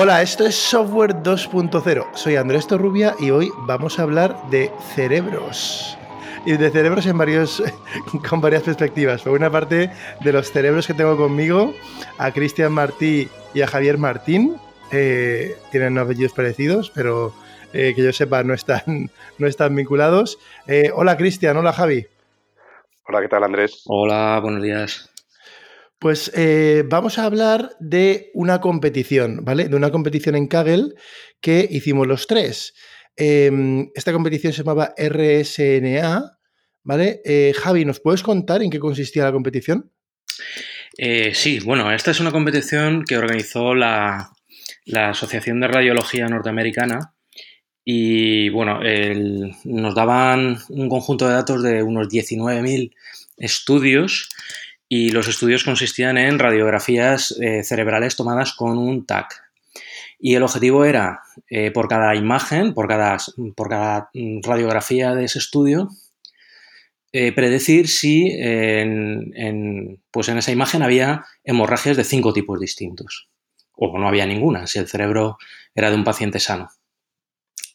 Hola, esto es Software 2.0. Soy Andrés Torrubia y hoy vamos a hablar de cerebros. Y de cerebros en varios, con varias perspectivas. Por una parte, de los cerebros que tengo conmigo, a Cristian Martí y a Javier Martín. Eh, tienen apellidos parecidos, pero eh, que yo sepa no están, no están vinculados. Eh, hola Cristian, hola Javi. Hola, ¿qué tal Andrés? Hola, buenos días. Pues eh, vamos a hablar de una competición, ¿vale? De una competición en Kaggle que hicimos los tres. Em, esta competición se llamaba RSNA, ¿vale? Eh, Javi, ¿nos puedes contar en qué consistía la competición? Eh, sí, bueno, esta es una competición que organizó la, la Asociación de Radiología Norteamericana y, bueno, nos daban un conjunto de datos de unos 19.000 estudios y los estudios consistían en radiografías eh, cerebrales tomadas con un TAC. Y el objetivo era, eh, por cada imagen, por cada, mm, radiografía de ese estudio, eh, predecir si en, pues en esa imagen había hemorragias de cinco tipos distintos. O no había ninguna, si el cerebro era de un paciente sano.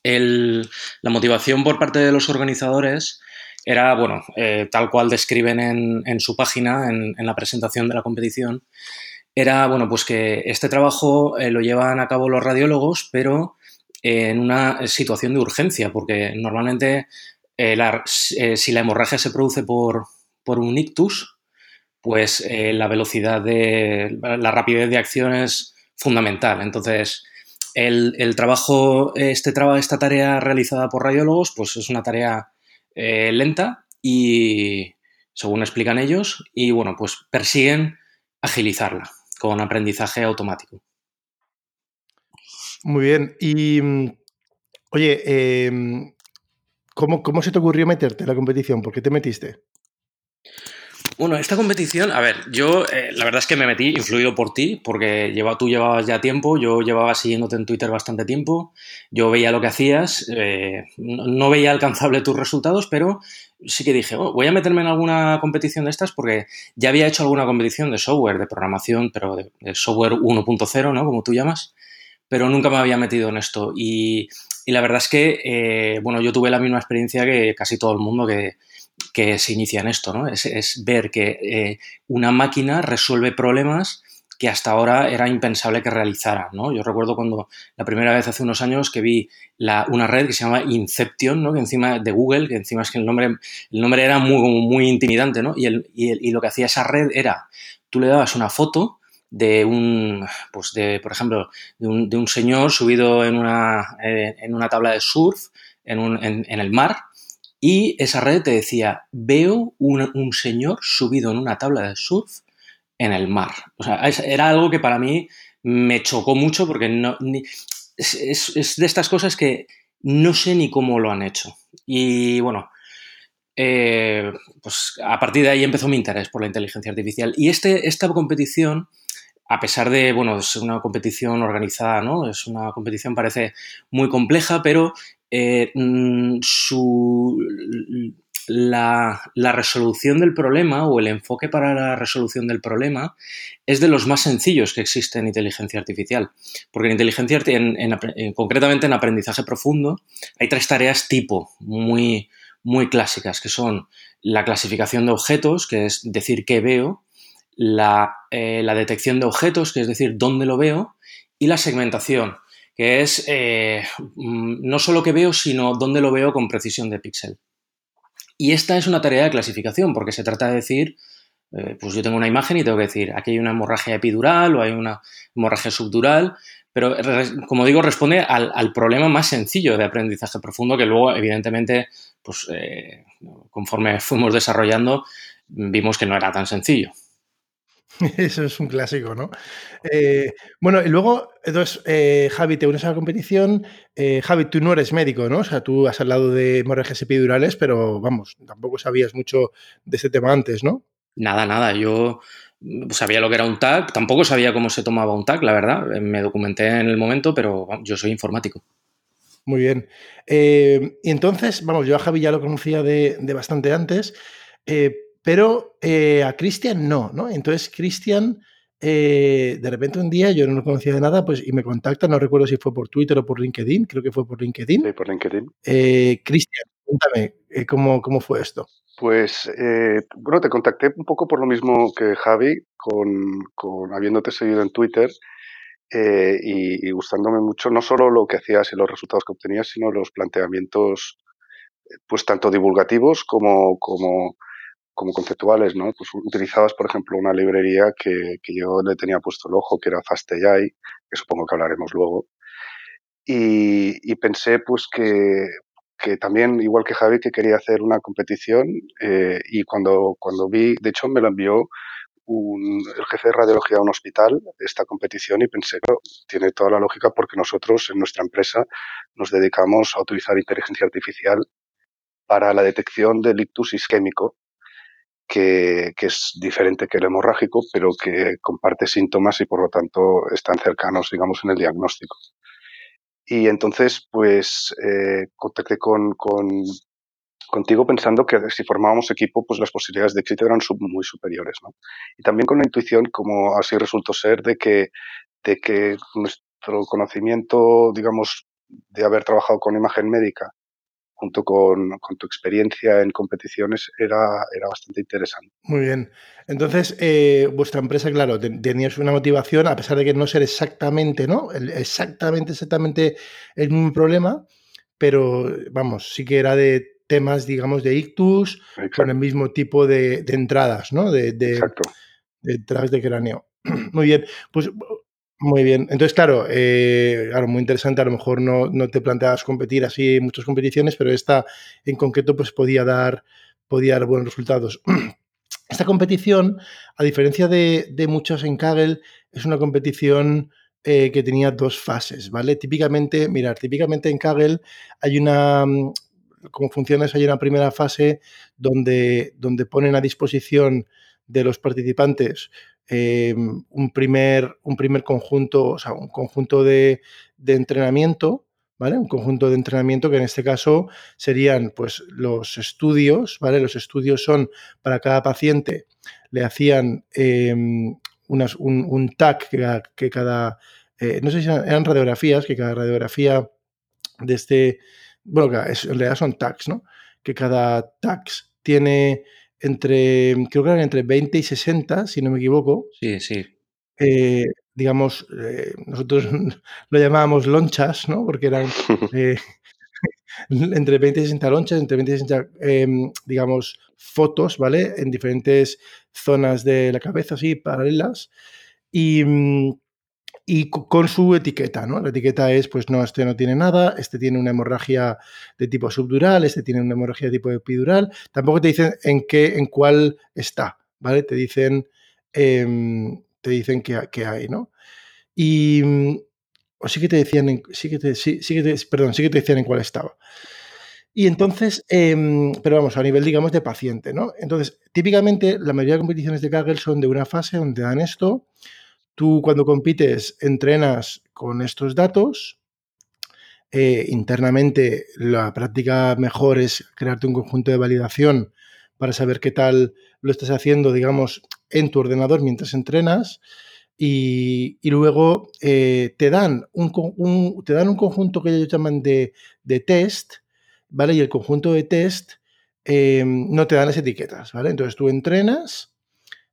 La motivación por parte de los organizadores era, bueno, eh, tal cual describen en, en su página, en, en la presentación de la competición, era, bueno, pues que este trabajo eh, lo llevan a cabo los radiólogos, pero en una situación de urgencia, porque normalmente eh, la- si la hemorragia se produce por, por un ictus, pues la velocidad de la rapidez de acción es fundamental. Entonces, el, el trabajo, este esta tarea realizada por radiólogos, pues es una tarea eh, lenta y, según explican ellos, y bueno, pues persiguen agilizarla con aprendizaje automático. Muy bien. Y, mm, oye, em, ¿cómo, ¿cómo se te ocurrió meterte en la competición? ¿Por qué te metiste? Bueno, esta competición, a ver, yo eh, la verdad es que me metí influido por ti, porque tú llevabas ya tiempo, yo llevaba siguiéndote en Twitter bastante tiempo, yo veía lo que hacías, eh, no, veía alcanzable tus resultados, pero sí que dije, oh, voy a meterme en alguna competición de estas porque ya había hecho alguna competición de software, de programación, pero de, software 1.0, ¿no? Como tú llamas, pero nunca me había metido en esto. Y, y la verdad es que, eh, bueno, yo tuve la misma experiencia que casi todo el mundo que, que se inicia en esto, ¿no? Es, ver que eh, una máquina resuelve problemas que hasta ahora era impensable que realizara, ¿no? Yo recuerdo cuando la primera vez hace unos años que vi una red que se llama Inception, ¿no? Que encima de Google, que encima es que el nombre, el nombre era muy, muy intimidante, ¿no? Y, el, y, el, y lo que hacía esa red era, tú le dabas una foto de un, pues de, por ejemplo, de un, de un señor subido en una, eh, en una tabla de surf en, un, en, en el mar, y esa red te decía, veo un, un, señor subido en una tabla de surf en el mar. O sea, era algo que para mí me chocó mucho porque no, es, de estas cosas que no sé ni cómo lo han hecho. Y bueno, eh, pues a partir de ahí empezó mi interés por la inteligencia artificial. Y este, esta competición, a pesar de, bueno, es una competición organizada, ¿no? Es una competición, parece muy compleja, pero eh, su, la, resolución del problema o el enfoque para la resolución del problema es de los más sencillos que existe en inteligencia artificial. Porque en inteligencia, en, en, en, concretamente en aprendizaje profundo, hay tres tareas tipo muy, muy clásicas, que son la clasificación de objetos, que es decir qué veo, la, eh, la detección de objetos, que es decir dónde lo veo, y la segmentación, que es eh, no solo que veo, sino dónde lo veo con precisión de píxel. Y esta es una tarea de clasificación, porque se trata de decir, eh, pues yo tengo una imagen y tengo que decir, aquí hay una hemorragia epidural o hay una hemorragia subdural, pero como digo, responde al, al problema más sencillo de aprendizaje profundo, que luego, evidentemente, pues eh, conforme fuimos desarrollando, vimos que no era tan sencillo. Eso es un clásico, ¿no? Eh, bueno, y luego, entonces, eh, Javi, te unes a la competición. Eh, Javi, tú no eres médico, ¿no? O sea, tú has hablado de hemorragias epidurales, pero vamos, tampoco sabías mucho de este tema antes, ¿no? Nada, nada. Yo sabía lo que era un TAC, tampoco sabía cómo se tomaba un TAC, la verdad. Me documenté en el momento, pero yo soy informático. Muy bien. Eh, y entonces, vamos, yo a Javi ya lo conocía de, de bastante antes, eh, pero eh, a Cristian no, ¿no? Entonces, Cristian, eh, de repente un día yo no lo conocía de nada, pues y me contacta, no recuerdo si fue por Twitter o por LinkedIn, creo que fue por LinkedIn. Sí, por LinkedIn. Eh, Cristian, cuéntame, eh, ¿cómo, ¿cómo fue esto? Pues, bueno, te contacté un poco por lo mismo que Javi, con, con habiéndote seguido en Twitter y, y, gustándome mucho no solo lo que hacías y los resultados que obtenías, sino los planteamientos, pues tanto divulgativos como, como como conceptuales, ¿no? Pues utilizabas, por ejemplo, una librería que, que yo le tenía puesto el ojo, que era FastAI, que supongo que hablaremos luego. Y, y pensé, pues, que, que, también, igual que Javi, que quería hacer una competición eh, y cuando, cuando vi, de hecho, me lo envió un, el jefe de radiología de un hospital esta competición y pensé, tiene toda la lógica porque nosotros en nuestra empresa nos dedicamos a utilizar inteligencia artificial para la detección del ictus isquémico, que, es diferente que el hemorrágico, pero que comparte síntomas y por lo tanto están cercanos, digamos, en el diagnóstico. Y entonces, pues, eh, contacté con, contigo pensando que si formábamos equipo, pues las posibilidades de éxito eran muy superiores, ¿no? Y también con la intuición, como así resultó ser, de que, de que nuestro conocimiento, digamos, de haber trabajado con imagen médica junto con, tu experiencia en competiciones era, era bastante interesante. Muy bien. Entonces, eh, vuestra empresa, claro, tenías una motivación, a pesar de que no ser exactamente, ¿no? exactamente, exactamente el mismo problema, pero vamos, sí que era de temas, digamos, de ictus, con el mismo tipo de, entradas, ¿no? De, de, Exacto. de entradas de cráneo. Muy bien. Pues muy bien. Entonces, claro, eh, claro, muy interesante. A lo mejor no, no, te planteabas competir así en muchas competiciones, pero esta en concreto pues podía dar, podía dar buenos resultados. Esta competición, a diferencia de, de muchas en Kaggle, es una competición eh, que tenía dos fases, ¿vale? Típicamente, mirar, típicamente en Kaggle hay una, como funciona es, hay una primera fase donde, donde ponen a disposición de los participantes eh, un, primer, un primer conjunto, o sea, un conjunto de, de, entrenamiento, ¿vale? Un conjunto de entrenamiento que en este caso serían pues los estudios, ¿vale? Los estudios son para cada paciente, le hacían eh, unas, un, un, que, que cada, eh, no sé si eran radiografías, que cada radiografía de este, bueno, en realidad son tags, ¿no? Que cada tags tiene entre, creo que eran entre 20 y 60, si no me equivoco. Sí, sí. Eh, digamos, eh, nosotros lo llamábamos lonchas, ¿no? Porque eran eh, entre 20 y 60 lonchas, entre 20 y 60, em, digamos, fotos, ¿vale? En diferentes zonas de la cabeza, así, paralelas. Y, mm, y con su etiqueta, ¿no? La etiqueta es, pues no, este no tiene nada, este tiene una hemorragia de tipo subdural, este tiene una hemorragia de tipo epidural. Tampoco te dicen en qué, en cuál está, ¿vale? Te dicen, eh, te dicen que, hay, ¿no? Y o sí que te decían, en, sí que te, sí, que te, perdón, sí que te decían en cuál estaba. Y entonces, eh, pero vamos, a nivel, digamos, de paciente, ¿no? Entonces, típicamente, la mayoría de competiciones de Kaggle son de una fase donde dan esto, Tú cuando compites entrenas con estos datos. Eh, internamente la práctica mejor es crearte un conjunto de validación para saber qué tal lo estás haciendo, digamos, en tu ordenador mientras entrenas. Y, luego eh, te, dan un, te dan un conjunto que ellos llaman de, test, ¿vale? Y el conjunto de test eh, no te dan las etiquetas, ¿vale? Entonces tú entrenas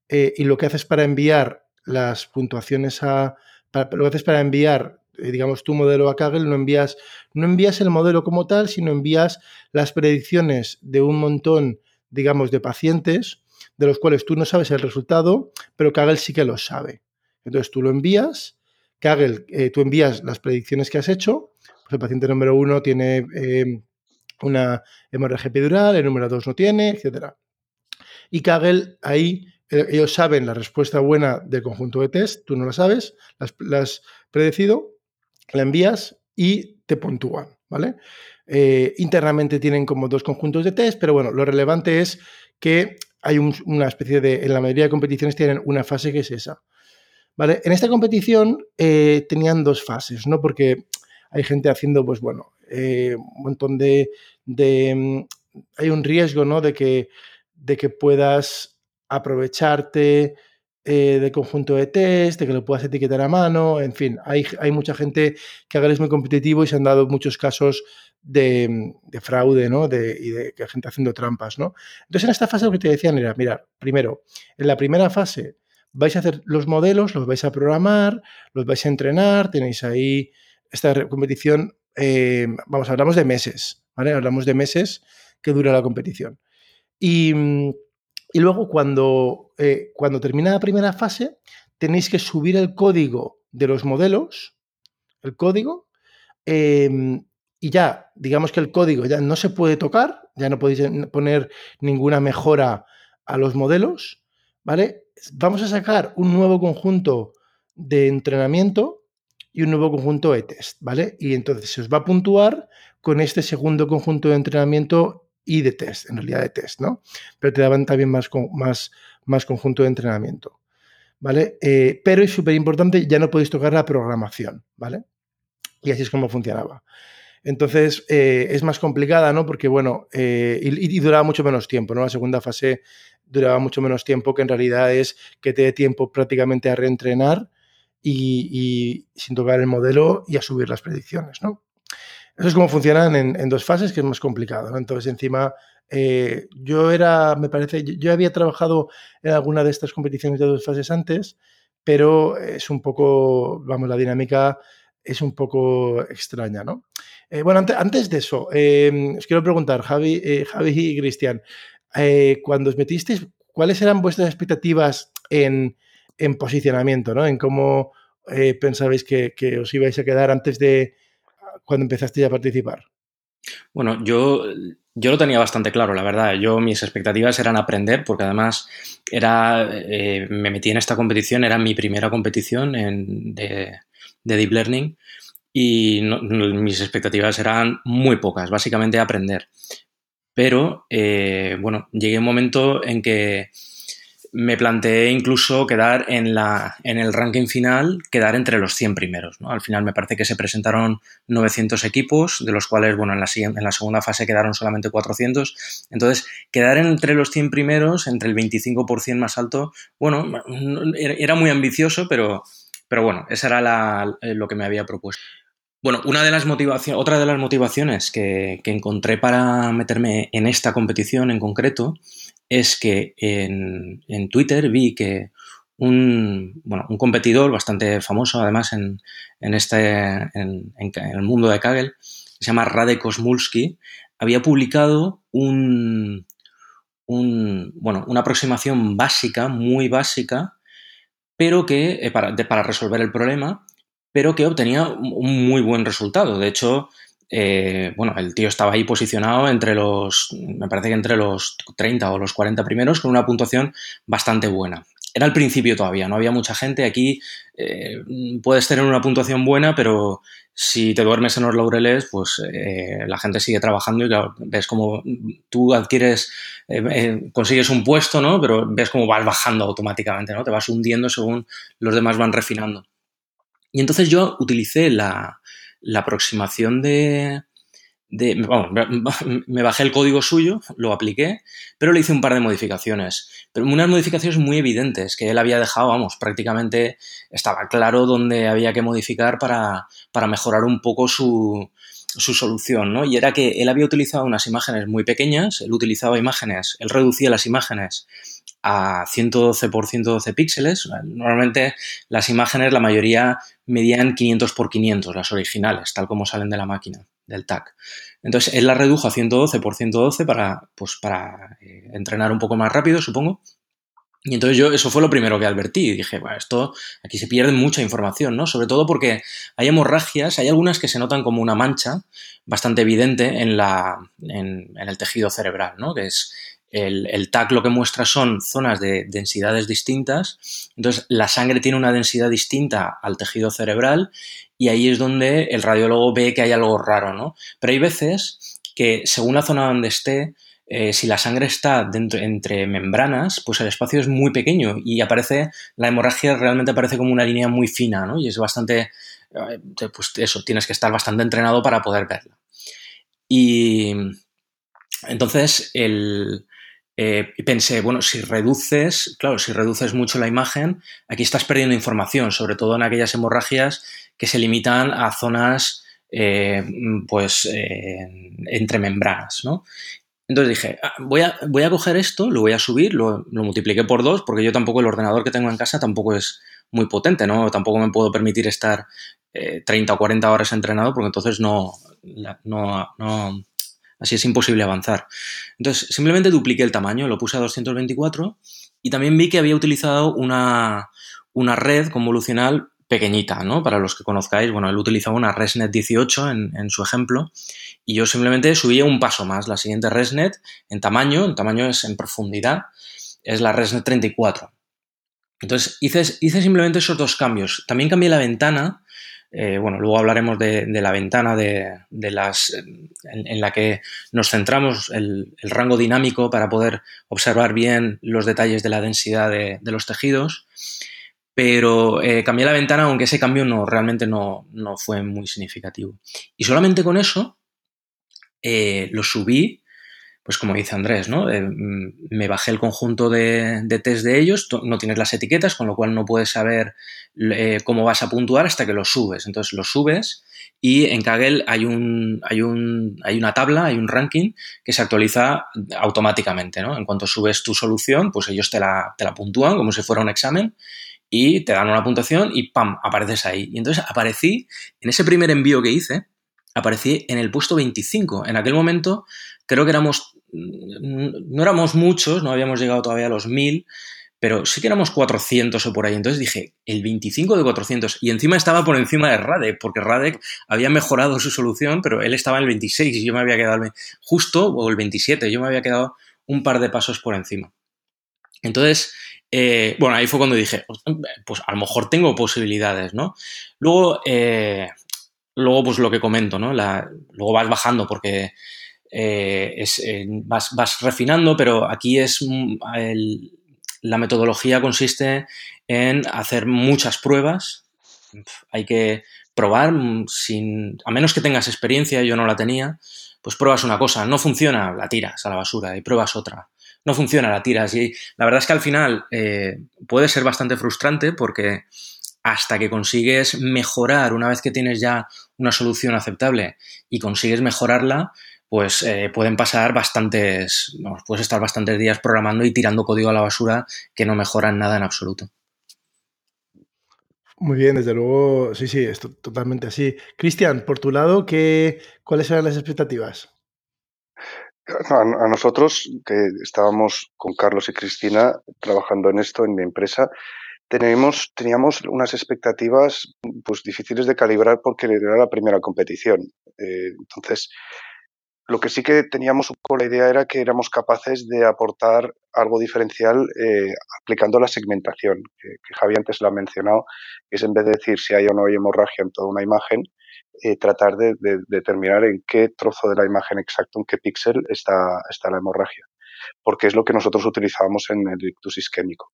y lo que haces para enviar las puntuaciones a... Para, lo que haces para enviar, eh, digamos, tu modelo a Kaggle, no envías, no envías el modelo como tal, sino envías las predicciones de un montón, digamos, de pacientes, de los cuales tú no sabes el resultado, pero Kaggle sí que lo sabe. Entonces tú lo envías, Kaggle, eh, tú envías las predicciones que has hecho, pues el paciente número uno tiene eh, una hemorragia epidural, el número dos no tiene, etc. Y Kaggle ahí ellos saben la respuesta buena del conjunto de test, tú no la sabes, la has, predecido, la envías y te puntúan, ¿vale? Eh, internamente tienen como dos conjuntos de test, pero bueno, lo relevante es que hay una especie de, en la mayoría de competiciones tienen una fase que es esa. ¿Vale? En esta competición eh, tenían dos fases, ¿no? Porque hay gente haciendo, pues bueno, un montón de, de, mm, Hay un riesgo, ¿no? De que, de que puedas aprovecharte eh, de conjunto de test, de que lo puedas etiquetar a mano, en fin, hay, hay mucha gente que haga muy competitivo y se han dado muchos casos de, fraude, ¿no? De, y de gente haciendo trampas, ¿no? Entonces, en esta fase lo que te decían era, mira, primero, en la primera fase vais a hacer los modelos, los vais a programar, los vais a entrenar, tenéis ahí esta competición, eh, vamos, hablamos de meses, ¿vale? Hablamos de meses que dura la competición. Y, luego cuando, eh, cuando termina la primera fase, tenéis que subir el código de los modelos, el código, em, y ya, digamos que el código ya no se puede tocar, ya no podéis poner ninguna mejora a los modelos, ¿vale? Vamos a sacar un nuevo conjunto de entrenamiento y un nuevo conjunto de test, ¿vale? Y entonces se os va a puntuar con este segundo conjunto de entrenamiento y de test, en realidad de test, ¿no? Pero te daban también más, más, más conjunto de entrenamiento, ¿vale? Eh, pero es súper importante, ya no podéis tocar la programación, ¿vale? Y así es como funcionaba. Entonces eh, es más complicada, ¿no? Porque, bueno, eh, y, y, duraba mucho menos tiempo, ¿no? La segunda fase duraba mucho menos tiempo, que en realidad es que te dé tiempo prácticamente a reentrenar y, sin tocar el modelo y a subir las predicciones, ¿no? Eso es como funcionan en, dos fases, que es más complicado, ¿no? Entonces, encima, eh, yo era, me parece, yo había trabajado en alguna de estas competiciones de dos fases antes, pero es un poco, vamos, la dinámica es un poco extraña, ¿no? Eh, bueno, antes, de eso, eh, os quiero preguntar, Javi, Javi y Cristian, cuando os metisteis, ¿cuáles eran vuestras expectativas en, en posicionamiento, ¿no? En cómo eh, pensabais que, os ibais a quedar antes de cuando empezasteis a participar. Bueno, yo, yo lo tenía bastante claro, la verdad. Yo mis expectativas eran aprender, porque además era, eh, me metí en esta competición, era mi primera competición de, Deep Learning y mis expectativas eran muy pocas, básicamente aprender. Pero, eh, bueno, llegué un momento en que me planteé incluso quedar en, la, en el ranking final, quedar entre los 100 primeros. ¿no? Al final me parece que se presentaron 900 equipos, de los cuales, bueno, en la, en la segunda fase quedaron solamente 400. Entonces, quedar entre los 100 primeros, entre el 25% más alto, bueno, era muy ambicioso, pero, pero bueno, esa era eh, lo que me había propuesto. Bueno, una de las motivaciones, otra de las motivaciones que, que encontré para meterme en esta competición en concreto es que en, Twitter vi que un, bueno, un, competidor bastante famoso, además, en, en este, en, el mundo de Kaggle, se llama Radek Osmulski, había publicado un, un, bueno, una aproximación básica, muy básica, pero que, eh, para, para resolver el problema, pero que obtenía un muy buen resultado. De hecho, eh, bueno, el tío estaba ahí posicionado entre los, me parece que entre los 30 o los 40 primeros con una puntuación bastante buena. Era al principio todavía, no había mucha gente. Aquí eh, puedes tener una puntuación buena, pero si te duermes en los laureles, pues eh, la gente sigue trabajando y ves como tú adquieres, consigues un puesto, ¿no? Pero ves como vas bajando automáticamente, ¿no? Te vas hundiendo según los demás van refinando. Y entonces yo utilicé la, la aproximación de... de me bajé el código suyo, lo apliqué, pero le hice un par de modificaciones. Pero unas modificaciones muy evidentes que él había dejado, vamos, prácticamente estaba claro dónde había que modificar para, para mejorar un poco su, su solución, ¿no? Y era que él había utilizado unas imágenes muy pequeñas, él utilizaba imágenes, él reducía las imágenes a 112 por 112 píxeles. Normalmente las imágenes, la mayoría medían 500 por 500, las originales, tal como salen de la máquina, del TAC. Entonces él las redujo a 112 por 112 para, pues, para eh, entrenar un poco más rápido, supongo. Y entonces yo, eso fue lo primero que advertí. Dije, bueno, esto, aquí se pierde mucha información, ¿no? Sobre todo porque hay hemorragias, hay algunas que se notan como una mancha bastante evidente en, la, en, en el tejido cerebral, ¿no? Que es, el, el, TAC lo que muestra son zonas de densidades distintas. Entonces, la sangre tiene una densidad distinta al tejido cerebral y ahí es donde el radiólogo ve que hay algo raro, ¿no? Pero hay veces que, según la zona donde esté, eh, si la sangre está dentro, entre membranas, pues el espacio es muy pequeño y aparece, la hemorragia realmente aparece como una línea muy fina, ¿no? Y es bastante, eh, pues eso, tienes que estar bastante entrenado para poder verla. Y entonces, el, eh, y pensé, bueno, si reduces, claro, si reduces mucho la imagen, aquí estás perdiendo información, sobre todo en aquellas hemorragias que se limitan a zonas, eh, pues, entre membranas, ¿no? Entonces dije, ah, voy, a, voy a coger esto, lo voy a subir, lo, lo multipliqué por dos, porque yo tampoco, el ordenador que tengo en casa tampoco es muy potente, ¿no? Tampoco me puedo permitir estar 30 o 40 horas entrenado, porque entonces no, no, no, así es imposible avanzar. Entonces, simplemente dupliqué el tamaño, lo puse a 224 y también vi que había utilizado una, una red convolucional pequeñita, ¿no? Para los que conozcáis, bueno, él utilizaba una ResNet 18 en, su ejemplo y yo simplemente subía un paso más. La siguiente ResNet en tamaño, en tamaño es en profundidad, es la ResNet 34. Entonces hice, hice simplemente esos dos cambios. También cambié la ventana eh, bueno, luego hablaremos de, la ventana de, las, en, la que nos centramos, el, rango dinámico para poder observar bien los detalles de la densidad de, los tejidos. Pero eh, cambié la ventana, aunque ese cambio no, realmente no, fue muy significativo. Y solamente con eso eh, lo subí pues como dice Andrés, ¿no? Eh, mm, me bajé el conjunto de, test de ellos, no tienes las etiquetas, con lo cual no puedes saber eh, cómo vas a puntuar hasta que los subes. Entonces los subes y en Kaggle hay, un, hay, un, hay una tabla, hay un ranking que se actualiza automáticamente, ¿no? En cuanto subes tu solución, pues ellos te la, te la puntúan como si fuera un examen y te dan una puntuación y ¡pam! apareces ahí. Y entonces aparecí, en ese primer envío que hice, aparecí en el puesto 25. En aquel momento creo que éramos, mm, no éramos muchos, no habíamos llegado todavía a los 1000, pero sí que éramos 400 o por ahí. Entonces dije, el 25 de 400. Y encima estaba por encima de Radek, porque Radek había mejorado su solución, pero él estaba en el 26 y yo me había quedado justo, o el 27, yo me había quedado un par de pasos por encima. Entonces, eh, bueno, ahí fue cuando dije, pues a lo mejor tengo posibilidades, ¿no? Luego, eh, luego pues lo que comento, ¿no? luego vas bajando porque eh, eh, vas, refinando, pero aquí es mm, la metodología consiste en hacer muchas pruebas. Hay que probar mm, sin, a menos que tengas experiencia, yo no la tenía, pues pruebas una cosa, no funciona, la tiras a la basura y pruebas otra. No funciona, la tiras. Y la verdad es que al final eh, puede ser bastante frustrante porque hasta que consigues mejorar, una vez que tienes ya una solución aceptable y consigues mejorarla, pues eh, pueden pasar bastantes, vamos, puedes estar bastantes días programando y tirando código a la basura que no mejoran nada en absoluto. Muy bien, desde luego, sí, sí, es totalmente así. Cristian, por tu lado, ¿qué, ¿cuáles eran las expectativas? A, nosotros, que estábamos con Carlos y Cristina trabajando en esto, en mi empresa, tenemos, teníamos unas expectativas pues, difíciles de calibrar porque era la primera competición. Eh, entonces, lo que sí que teníamos con la idea era que éramos capaces de aportar algo diferencial eh, aplicando la segmentación, que, que, Javi antes lo ha mencionado, que es en vez de decir si hay o no hay hemorragia en toda una imagen, eh, tratar de, determinar en qué trozo de la imagen exacto, en qué píxel está, está la hemorragia, porque es lo que nosotros utilizábamos en el ictus isquémico.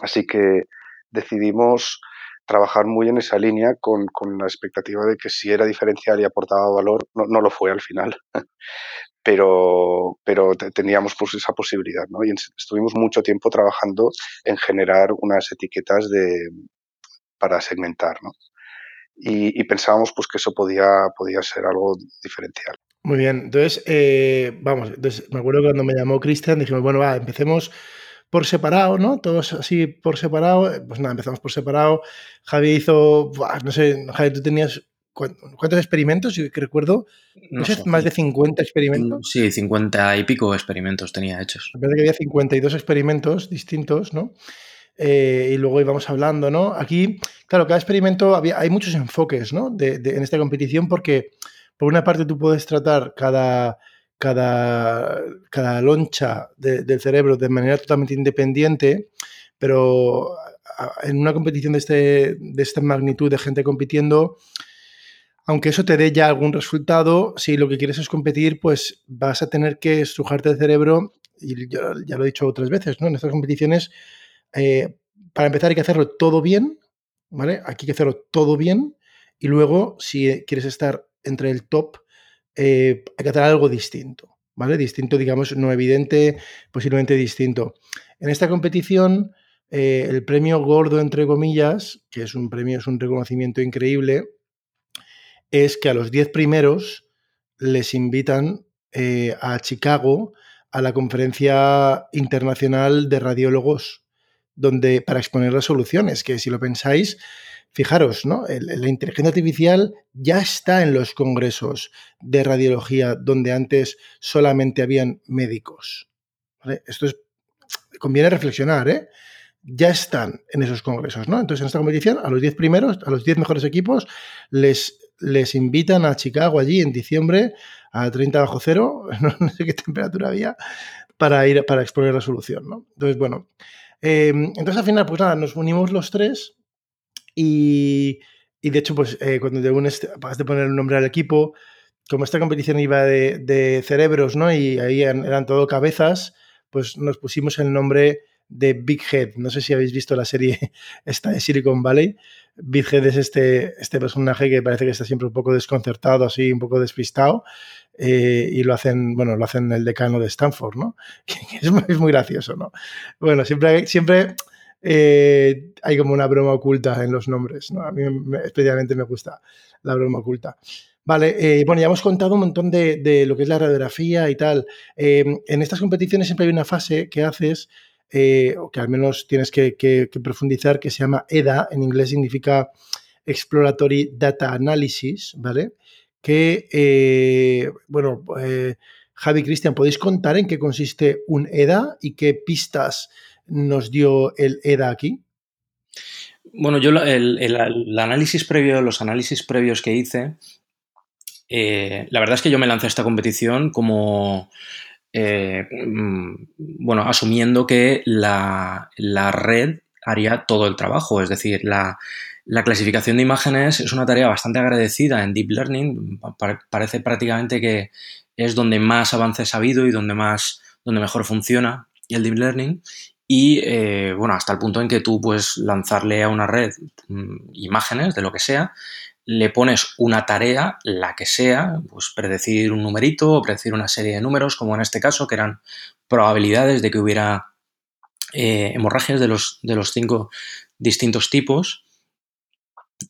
Así que decidimos trabajar muy en esa línea con, la expectativa de que si era diferencial y aportaba valor, no, lo fue al final, pero, pero teníamos pues esa posibilidad, ¿no? Y estuvimos mucho tiempo trabajando en generar unas etiquetas de, para segmentar, ¿no? Y, pensábamos pues que eso podía, podía ser algo diferencial. Muy bien, entonces, eh, vamos, entonces me acuerdo cuando me llamó Cristian, dijimos, bueno, va, empecemos por separado, ¿no? Todos así por separado. Pues nada, empezamos por separado. Javi hizo, no sé, Javi, tú tenías ¿Cuántos experimentos? Yo recuerdo, no, sé, más de 50 experimentos. Mm, sí, 50 y pico experimentos tenía hechos. Me parece que había 52 experimentos distintos, ¿no? Eh, y luego íbamos hablando, ¿no? Aquí, claro, cada experimento, había, hay muchos enfoques, ¿no? en esta competición porque, por una parte, tú puedes tratar cada, cada, cada loncha del cerebro de manera totalmente independiente, pero en una competición de, este, de esta magnitud de gente compitiendo, aunque eso te dé ya algún resultado, si lo que quieres es competir, pues vas a tener que estrujarte el cerebro, y ya, lo he dicho otras veces, ¿no? En estas competiciones, eh, para empezar hay que hacerlo todo bien, ¿vale? Aquí hay que hacerlo todo bien, y luego, si quieres estar entre el top, eh, hay que hacer algo distinto. ¿vale? Distinto, digamos, no evidente, posiblemente distinto. En esta competición, eh, el premio gordo, entre comillas, que es un premio, es un reconocimiento increíble, es que a los 10 primeros les invitan eh, a Chicago a la conferencia internacional de radiólogos donde, para exponer las soluciones, que si lo pensáis, fijaros, ¿no? la inteligencia artificial ya está en los congresos de radiología donde antes solamente habían médicos. Esto es, conviene reflexionar, ¿eh? Ya están en esos congresos, ¿no? Entonces, en esta competición, a los 10 primeros, a los 10 mejores equipos, les les invitan a Chicago allí en diciembre a 30 bajo cero, no, sé qué temperatura había, para ir para exponer la solución. ¿no? Entonces, bueno, em, entonces al final, pues nada, nos unimos los tres y, de hecho, pues eh, cuando te unes, vas de poner el nombre al equipo, como esta competición iba de, cerebros, ¿no? Y ahí eran todo cabezas, pues nos pusimos el nombre de Big Head. No sé si habéis visto la serie esta de Silicon Valley. Big Head es este, este personaje que parece que está siempre un poco desconcertado, así, un poco despistado. Eh, y lo hacen, bueno, lo hacen el decano de Stanford, ¿no? es, muy, es, muy, gracioso, ¿no? Bueno, siempre, siempre eh, hay como una broma oculta en los nombres, ¿no? A mí especialmente me gusta la broma oculta. Vale, eh, bueno, ya hemos contado un montón de, de, lo que es la radiografía y tal. en estas competiciones siempre hay una fase que haces eh, o que al menos tienes que, profundizar, que se llama EDA, en inglés significa Exploratory Data Analysis, ¿vale? Que, bueno, Javi Cristian, ¿podéis contar en qué consiste un EDA y qué pistas nos dio el EDA aquí? Bueno, yo el, análisis previo, los análisis previos que hice, la verdad es que yo me lancé a esta competición como eh, mm, bueno, asumiendo que la, red haría todo el trabajo, es decir, la, clasificación de imágenes es una tarea bastante agradecida en Deep Learning, parece prácticamente que es donde más avances ha habido y donde, más, donde mejor funciona el Deep Learning y eh, bueno, hasta el punto en que tú puedes lanzarle a una red mm, imágenes de lo que sea le pones una tarea, la que sea, pues predecir un numerito o predecir una serie de números, como en este caso, que eran probabilidades de que hubiera eh, hemorragias de los, de los cinco distintos tipos.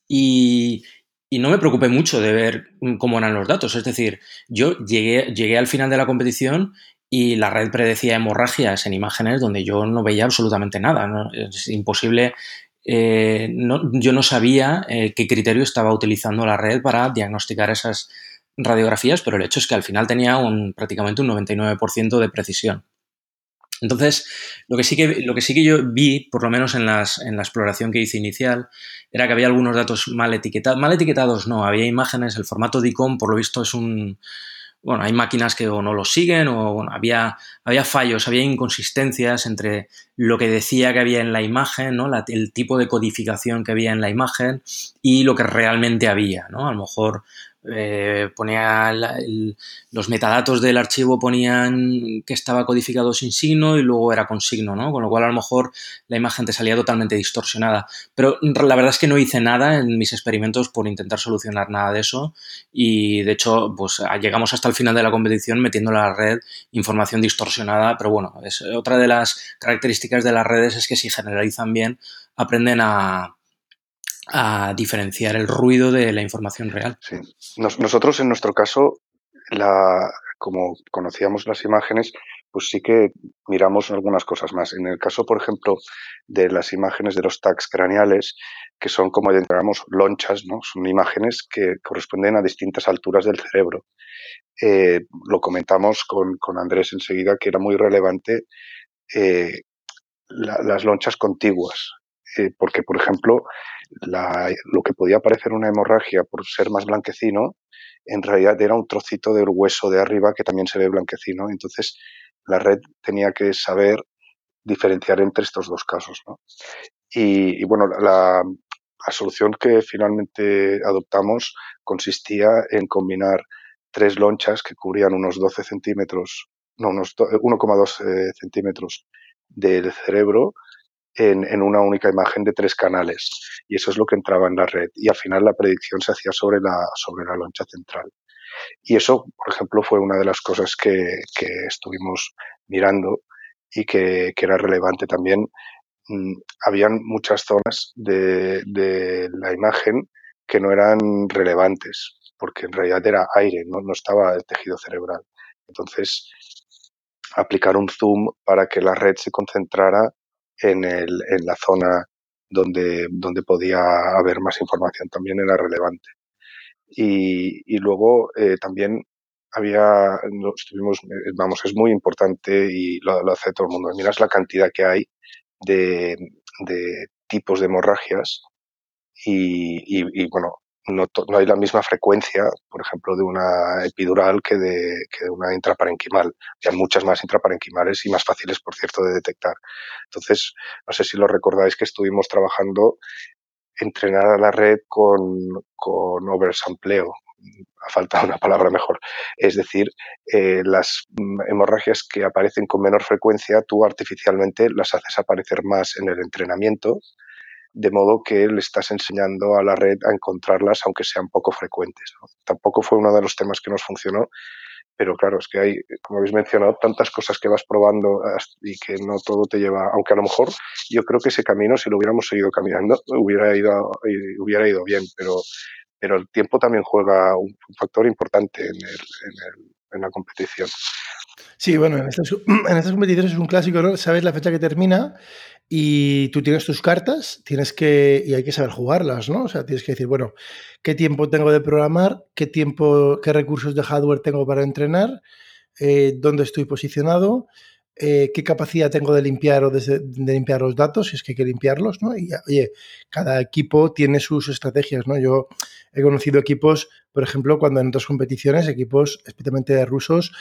Y, no me preocupé mucho de ver cómo eran los datos. Es decir, yo llegué, llegué al final de la competición y la red predecía hemorragias en imágenes donde yo no veía absolutamente nada. Es imposible eh, yo no sabía eh, qué criterio estaba utilizando la red para diagnosticar esas radiografías, pero el hecho es que al final tenía un, prácticamente un 99% de precisión. Entonces, lo que, sí que, lo que sí que yo vi, por lo menos en, las, en la exploración que hice inicial, era que había algunos datos mal etiquetados. Mal etiquetados no, había imágenes, el formato DICOM, por lo visto, es un, bueno, hay máquinas que o no lo siguen o bueno, había, había fallos, había inconsistencias entre lo que decía que había en la imagen, ¿no? el tipo de codificación que había en la imagen y lo que realmente había, ¿no? A lo mejor eh, ponía los metadatos del archivo ponían que estaba codificado sin signo y luego era con signo, ¿no? Con lo cual a lo mejor la imagen te salía totalmente distorsionada. Pero la verdad es que no hice nada en mis experimentos por intentar solucionar nada de eso y de hecho pues llegamos hasta el final de la competición metiendo en la red información distorsionada, pero bueno, es otra de las características de las redes es que si generalizan bien aprenden a, a diferenciar el ruido de la información real. Nosotros, en nuestro caso, la, como conocíamos las imágenes, pues sí que miramos algunas cosas más. En el caso, por ejemplo, de las imágenes de los tags craneales, que son como digamos lonchas, ¿no? Son imágenes que corresponden a distintas alturas del cerebro. Eh, lo comentamos con, con, Andrés enseguida que era muy relevante eh, las lonchas contiguas, eh, porque, por ejemplo, lo que podía parecer una hemorragia por ser más blanquecino, en realidad era un trocito del hueso de arriba que también se ve blanquecino. Entonces, la red tenía que saber diferenciar entre estos dos casos. Y, bueno, la, solución que finalmente adoptamos consistía en combinar tres lonchas que cubrían unos 12 centímetros, no, unos 1,2 eh, centímetros del cerebro en, una única imagen de tres canales. Y eso es lo que entraba en la red. Y al final la predicción se hacía sobre la, sobre la loncha central. Y eso, por ejemplo, fue una de las cosas que, estuvimos mirando y que, era relevante también. Mm, habían muchas zonas de, de, la imagen que no eran relevantes, porque en realidad era aire, no, no estaba el tejido cerebral. Entonces, aplicar un zoom para que la red se concentrara en, el, en la zona donde, donde podía haber más información también era relevante. Y, y luego eh, también había, estuvimos, eh, vamos, es muy importante y lo, lo, hace todo el mundo. Miras la cantidad que hay de, de tipos de hemorragias y, y, y bueno, no, hay la misma frecuencia, por ejemplo, de una epidural que de, que de una intraparenquimal. Hay muchas más intraparenquimales y más fáciles, por cierto, de detectar. Entonces, no sé si lo recordáis que estuvimos trabajando entrenar a la red con, con oversampleo. Ha faltado una palabra mejor. Es decir, eh, las hemorragias que aparecen con menor frecuencia, tú artificialmente las haces aparecer más en el entrenamiento de modo que le estás enseñando a la red a encontrarlas aunque sean poco frecuentes. Tampoco fue uno de los temas que nos funcionó, pero claro, es que hay, como habéis mencionado, tantas cosas que vas probando y que no todo te lleva, aunque a lo mejor yo creo que ese camino, si lo hubiéramos seguido caminando, hubiera ido, hubiera ido bien, pero, pero el tiempo también juega un, factor importante en, en, la competición. Sí, bueno, en estas, en estas competiciones es un clásico, ¿no? Sabes la fecha que termina y tú tienes tus cartas, tienes que, y hay que saber jugarlas, ¿no? O sea, tienes que decir, bueno, ¿qué tiempo tengo de programar? ¿Qué tiempo, qué recursos de hardware tengo para entrenar? Eh, ¿Dónde estoy posicionado? Eh, ¿Qué capacidad tengo de limpiar o de, limpiar los datos? Si es que hay que limpiarlos, ¿no? Y oye, cada equipo tiene sus estrategias, ¿no? Yo he conocido equipos, por ejemplo, cuando en otras competiciones, equipos especialmente rusos,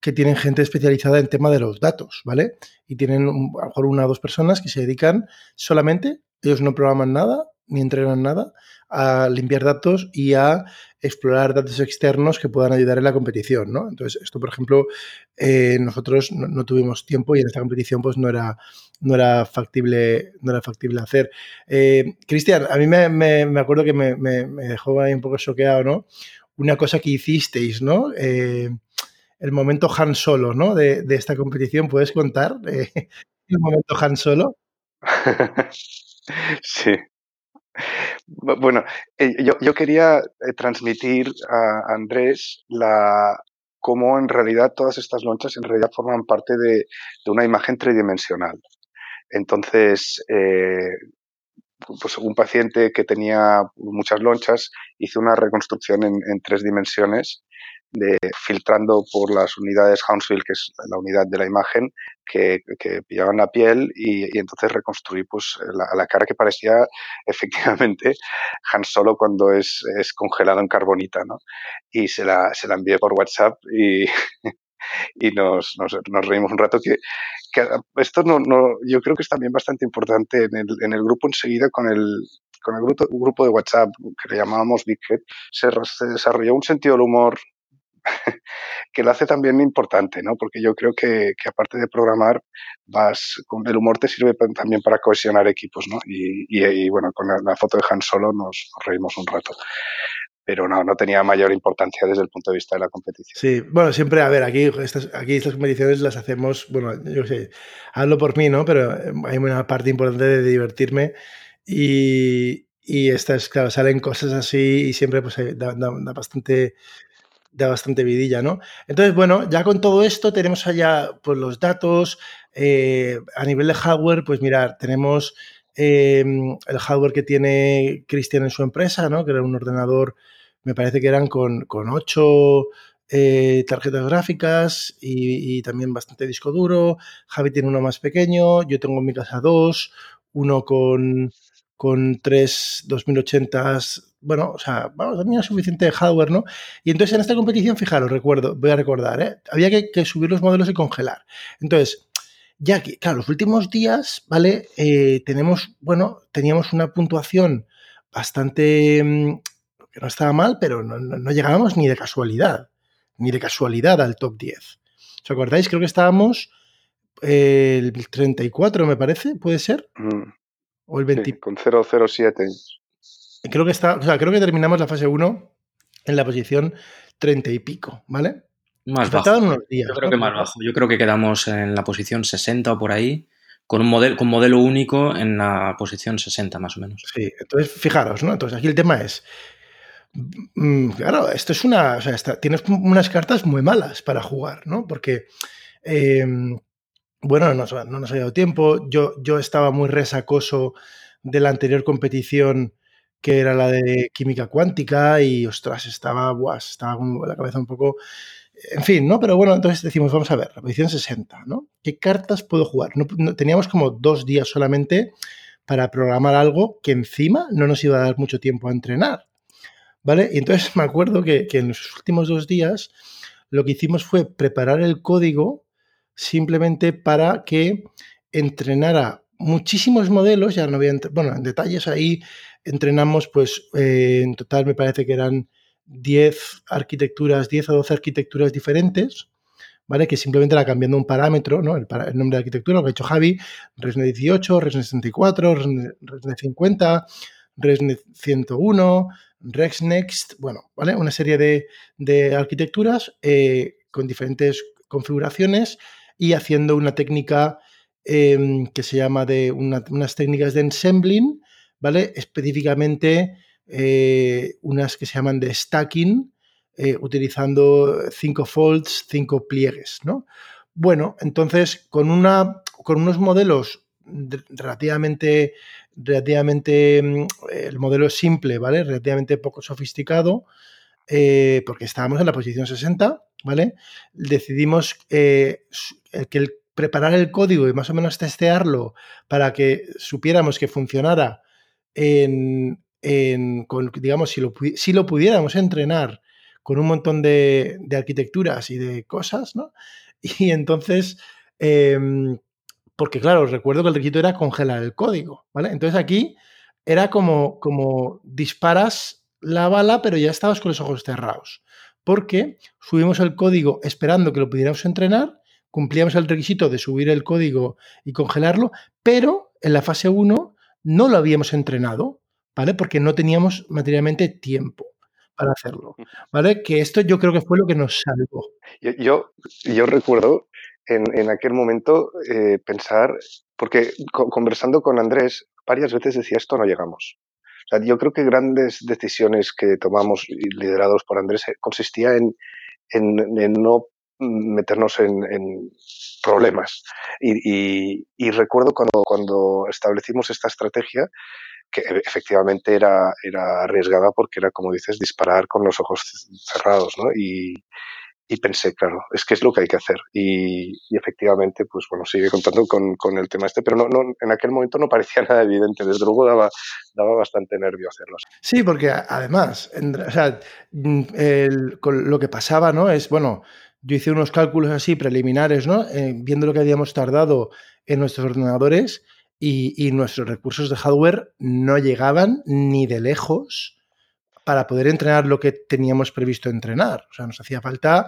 que tienen gente especializada en tema de los datos, ¿vale? Y tienen a lo mejor una o dos personas que se dedican solamente, ellos no programan nada, ni entrenan nada, a limpiar datos y a explorar datos externos que puedan ayudar en la competición, ¿no? Entonces, esto, por ejemplo, eh, nosotros no, tuvimos tiempo y en esta competición pues no era, no era, factible, no era factible hacer. Eh, Cristian, a mí me, me, acuerdo que me, me, dejó ahí un poco choqueado, ¿no? Una cosa que hicisteis, ¿no? Eh, el momento Han Solo, ¿no? De, esta competición. ¿Puedes contar eh, el momento Han Solo? sí. Bueno, eh, yo, quería eh, transmitir a Andrés la cómo en realidad todas estas lonchas en realidad forman parte de, una imagen tridimensional. Entonces, pues un paciente que tenía muchas lonchas hizo una reconstrucción en tres dimensiones de filtrando por las unidades Hounsville, que es la unidad de la imagen, que, que pillaban la piel y, entonces reconstruí pues la, cara que parecía efectivamente Han Solo cuando es, es congelado en carbonita, ¿no? Y se la, se la envié por WhatsApp y, y nos, nos, nos, reímos un rato que, que esto no, no, yo creo que es también bastante importante en el, en el grupo enseguida con el, con el grupo, de WhatsApp que le llamábamos Big Head, se, se desarrolló un sentido del humor que lo hace también importante, ¿no? Porque yo creo que, aparte de programar, vas el humor te sirve también para cohesionar equipos, ¿no? Y, bueno, con la, foto de Han Solo nos, reímos un rato pero no, no tenía mayor importancia desde el punto de vista de la competición. Sí, bueno, siempre, a ver, aquí estas, aquí estas competiciones las hacemos, bueno, yo sé, hablo por mí, ¿no? Pero eh, hay una parte importante de divertirme y, y estas, claro, salen cosas así y siempre pues eh, da bastante da bastante vidilla, ¿no? Entonces, bueno, ya con todo esto tenemos allá pues, los datos. Eh, a nivel de hardware, pues mirar, tenemos eh, el hardware que tiene Cristian en su empresa, ¿no? Que era un ordenador, me parece que eran con, con ocho eh, tarjetas gráficas y, también bastante disco duro. Javi tiene uno más pequeño, yo tengo en mi casa dos, uno con, con tres 2080s bueno, o sea, vamos, tenía suficiente hardware, ¿no? Y entonces en esta competición, fijaros, recuerdo, voy a recordar, ¿eh? había que, subir los modelos y congelar. Entonces, ya que, claro, los últimos días, ¿vale? Eh, tenemos, bueno, teníamos una puntuación bastante, mm, que no estaba mal, pero no, llegábamos ni de casualidad, ni de casualidad al top 10. ¿Os acordáis? Creo que estábamos eh, el 34, me parece, ¿puede ser? Mm. O el 20. con 007. Creo que, está, o sea, creo que terminamos la fase 1 en la posición 30 y pico, ¿vale? Más bajo. yo creo que más bajo. Yo creo que quedamos en la posición 60 o por ahí, con un modelo, con modelo único en la posición 60 más o menos. Sí, entonces fijaros, ¿no? Entonces aquí el tema es, mm, claro, esto es una, o sea, tienes unas cartas muy malas para jugar, ¿no? Porque, em, bueno, no, no, nos ha dado tiempo, yo, yo estaba muy resacoso de la anterior competición que era la de química cuántica y, ostras, estaba, estaba la cabeza un poco en fin, ¿no? Pero bueno, entonces decimos, vamos a ver, la posición 60, ¿no? ¿Qué cartas puedo jugar? No, teníamos como dos días solamente para programar algo que encima no nos iba a dar mucho tiempo a entrenar, ¿vale? Y entonces me acuerdo que, en los últimos dos días lo que hicimos fue preparar el código simplemente para que entrenara muchísimos modelos, ya no había, bueno, en detalles ahí entrenamos, pues eh, en total me parece que eran 10 arquitecturas, 10 o 12 arquitecturas diferentes, ¿vale? Que simplemente era cambiando un parámetro, ¿no? El, nombre de arquitectura, lo que ha hecho Javi, ResNet 18, ResNet 64, ResNet 50, ResNet 101, ResNext, bueno, ¿vale? Una serie de, arquitecturas eh, con diferentes configuraciones y haciendo una técnica em, que se llama de unas técnicas de ensembling, ¿vale? Específicamente eh, unas que se llaman de stacking, eh, utilizando cinco folds, cinco pliegues, ¿no? Bueno, entonces con, una, con unos modelos relativamente, relativamente, mm, el modelo es simple, ¿vale? Relativamente poco sofisticado, eh, porque estábamos en la posición 60, ¿vale? Decidimos que el preparar el código y más o menos testearlo para que supiéramos que funcionara en, digamos, si lo, si lo pudiéramos entrenar con un montón de, arquitecturas y de cosas, ¿no? Y entonces, em, porque claro, recuerdo que el requisito era congelar el código, ¿vale? Entonces aquí era como, como disparas la bala, pero ya estabas con los ojos cerrados, porque subimos el código esperando que lo pudiéramos entrenar, cumplíamos el requisito de subir el código y congelarlo, pero en la fase 1 no lo habíamos entrenado, ¿vale? Porque no teníamos materialmente tiempo para hacerlo, ¿vale? Que esto yo creo que fue lo que nos salvó. Yo, yo, recuerdo en, aquel momento eh, pensar, porque conversando con Andrés varias veces decía esto no llegamos. O sea, yo creo que grandes decisiones que tomamos liderados por Andrés eh, consistía en, en, no meternos en, problemas. Y, recuerdo cuando, cuando establecimos esta estrategia, que efectivamente era, era arriesgada porque era, como dices, disparar con los ojos cerrados, ¿no? Y, pensé, claro, es que es lo que hay que hacer. Y, efectivamente, pues bueno, sigue contando con, el tema este, pero no, no, en aquel momento no parecía nada evidente. Desde luego daba, daba bastante nervio hacerlo. Sí, porque además, sea, mm, lo que pasaba, ¿no? Es, bueno, yo hice unos cálculos así preliminares, ¿no? Eh, viendo lo que habíamos tardado en nuestros ordenadores y, nuestros recursos de hardware no llegaban ni de lejos para poder entrenar lo que teníamos previsto entrenar. O sea, nos hacía falta,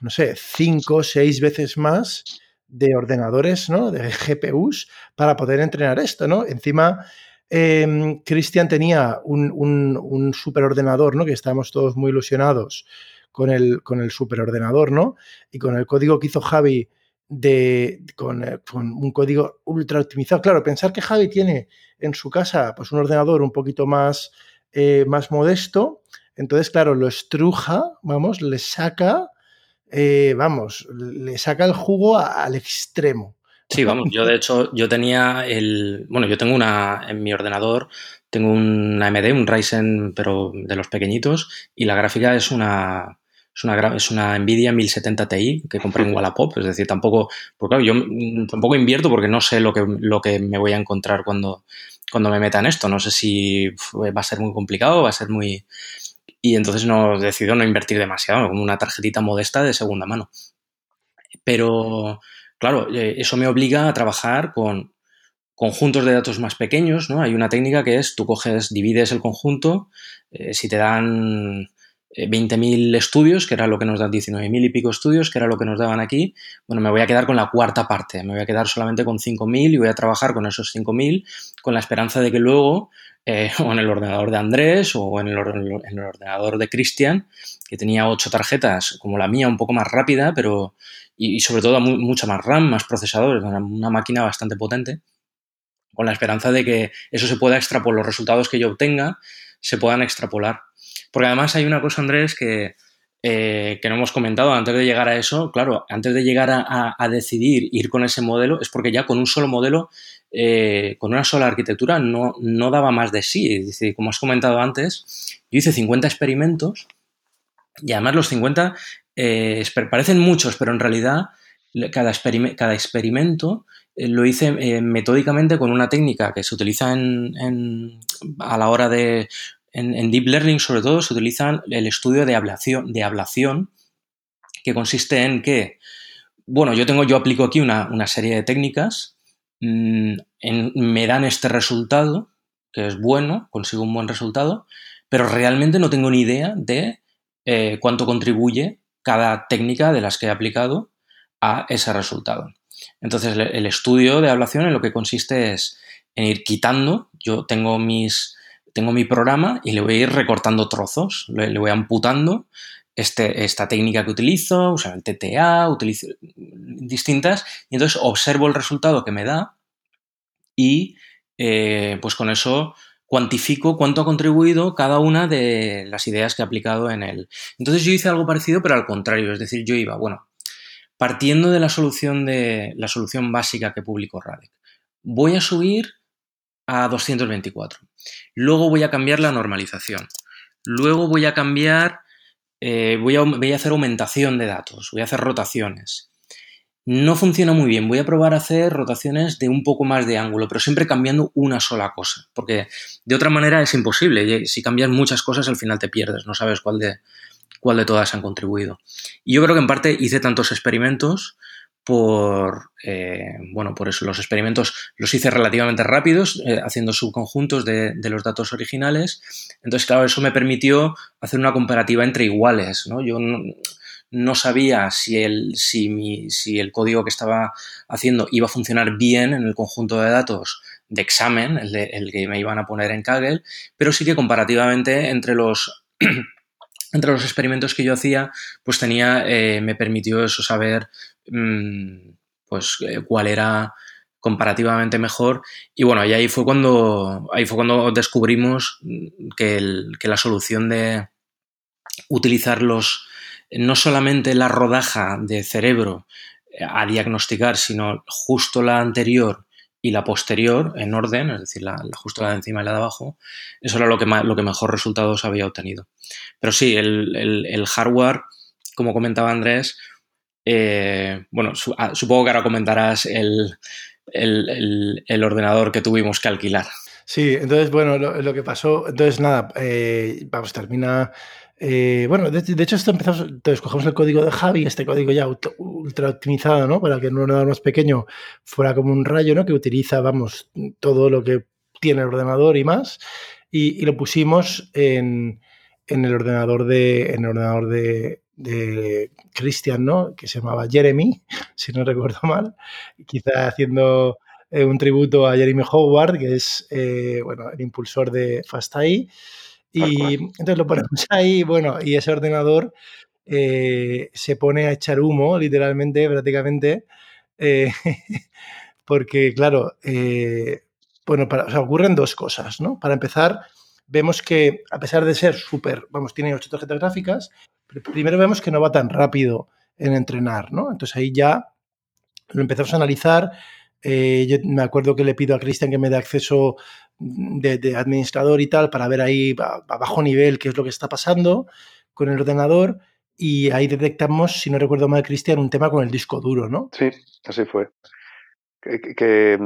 no sé, cinco o seis veces más de ordenadores, ¿no? De GPUs para poder entrenar esto, ¿no? Encima, eh, Cristian tenía un, un, superordenador, ¿no? Que estábamos todos muy ilusionados con el, con el superordenador, ¿no? Y con el código que hizo Javi de, eh, con, un código ultra optimizado. Claro, pensar que Javi tiene en su casa pues, un ordenador un poquito más, eh, más modesto, entonces, claro, lo estruja, vamos, le saca, eh, vamos, le saca el jugo al extremo. Sí, vamos, yo de hecho, yo tenía el, bueno, yo tengo una, en mi ordenador, tengo una AMD, un Ryzen, pero de los pequeñitos, y la gráfica es una, es una, es una Nvidia 1070 Ti que compré en Wallapop, es decir, tampoco, porque claro, yo tampoco invierto porque no sé lo que, lo que me voy a encontrar cuando, cuando me meta en esto. No sé si va a ser muy complicado, va a ser muy... Y entonces no decido no invertir demasiado, como una tarjetita modesta de segunda mano. Pero, claro, eh, eso me obliga a trabajar con conjuntos de datos más pequeños, ¿no? Hay una técnica que es, tú coges, divides el conjunto, eh, si te dan 20.000 eh, estudios, que era lo que nos dan 19.000 y pico estudios, que era lo que nos daban aquí, bueno, me voy a quedar con la cuarta parte, me voy a quedar solamente con 5.000 y voy a trabajar con esos 5.000 con la esperanza de que luego eh, o en el ordenador de Andrés o en el, en el ordenador de Cristian, que tenía ocho tarjetas como la mía, un poco más rápida, pero y, sobre todo mucha más RAM, más procesadores, una máquina bastante potente, con la esperanza de que eso se pueda extrapolar, los resultados que yo obtenga se puedan extrapolar. Porque además hay una cosa, Andrés, que, eh, que no hemos comentado antes de llegar a eso, claro, antes de llegar a, decidir ir con ese modelo, es porque ya con un solo modelo, eh, con una sola arquitectura, no, no, daba más de sí. Es decir, como has comentado antes, yo hice 50 experimentos y además los 50 eh, parecen muchos, pero en realidad cada, cada experimento lo hice metódicamente con una técnica que se utiliza en, a la hora de en, Deep Learning, sobre todo, se utiliza el estudio de ablación, de ablación que consiste en que, bueno, yo tengo, yo aplico aquí una, serie de técnicas, mm, me dan este resultado, que es bueno, consigo un buen resultado, pero realmente no tengo ni idea de eh, cuánto contribuye cada técnica de las que he aplicado a ese resultado. Entonces, el estudio de ablación en lo que consiste es en ir quitando, yo tengo mis, tengo mi programa y le voy a ir recortando trozos, le, voy amputando este, esta técnica que utilizo, o sea, el TTA, utilizo distintas, y entonces observo el resultado que me da y eh, pues con eso cuantifico cuánto ha contribuido cada una de las ideas que he aplicado en él. Entonces yo hice algo parecido, pero al contrario, es decir, yo iba, bueno, partiendo de la solución de la solución básica que publicó Radek, voy a subir a 224. Luego voy a cambiar la normalización. Luego voy a cambiar, eh, voy, a, voy, a, hacer aumentación de datos, voy a hacer rotaciones. No funciona muy bien, voy a probar a hacer rotaciones de un poco más de ángulo, pero siempre cambiando una sola cosa, porque de otra manera es imposible. Si cambias muchas cosas al final te pierdes, no sabes cuál de, cuál de todas han contribuido. Y yo creo que en parte hice tantos experimentos por, eh, bueno, por eso los experimentos los hice relativamente rápidos, eh, haciendo subconjuntos de, los datos originales. Entonces, claro, eso me permitió hacer una comparativa entre iguales, ¿no? Yo no, sabía si el, si, mi, si el código que estaba haciendo iba a funcionar bien en el conjunto de datos de examen, el, que me iban a poner en Kaggle, pero sí que comparativamente entre los entre los experimentos que yo hacía, pues tenía, eh, me permitió eso saber, pues, eh, cuál era comparativamente mejor. Y bueno, y ahí fue cuando, ahí fue cuando descubrimos que, la solución de utilizar los, no solamente la rodaja de cerebro eh, a diagnosticar, sino justo la anterior y la posterior en orden, es decir, la, justo la de encima y la de abajo, eso era lo que, lo que mejor resultados había obtenido. Pero sí, el, hardware, como comentaba Andrés, eh, bueno, ah, supongo que ahora comentarás el, ordenador que tuvimos que alquilar. Sí, entonces, bueno, lo, que pasó, entonces nada, eh, vamos, termina eh, bueno, de, hecho, esto empezamos, entonces cogemos el código de Javi, este código ya ultra optimizado, ¿no? Para que en un ordenador más pequeño fuera como un rayo, ¿no? Que utiliza, vamos, todo lo que tiene el ordenador y más. Y, lo pusimos en, el ordenador de, en el ordenador de, de Christian, ¿no? Que se llamaba Jeremy, si no recuerdo mal. Quizá haciendo eh, un tributo a Jeremy Howard, que es, eh, bueno, el impulsor de FastAI. Y entonces lo ponemos ahí, bueno, y ese ordenador eh, se pone a echar humo, literalmente, prácticamente, porque, claro, bueno, para, ocurren dos cosas, ¿no? Para empezar, vemos que, a pesar de ser súper, vamos, tiene ocho tarjetas gráficas, primero vemos que no va tan rápido en entrenar, ¿no? Entonces ahí ya lo empezamos a analizar. yo me acuerdo que le pido a Cristian que me dé acceso de, administrador y tal para ver ahí a, bajo nivel qué es lo que está pasando con el ordenador y ahí detectamos, si no recuerdo mal, Cristian, un tema con el disco duro, ¿no? Sí, así fue. Que, que,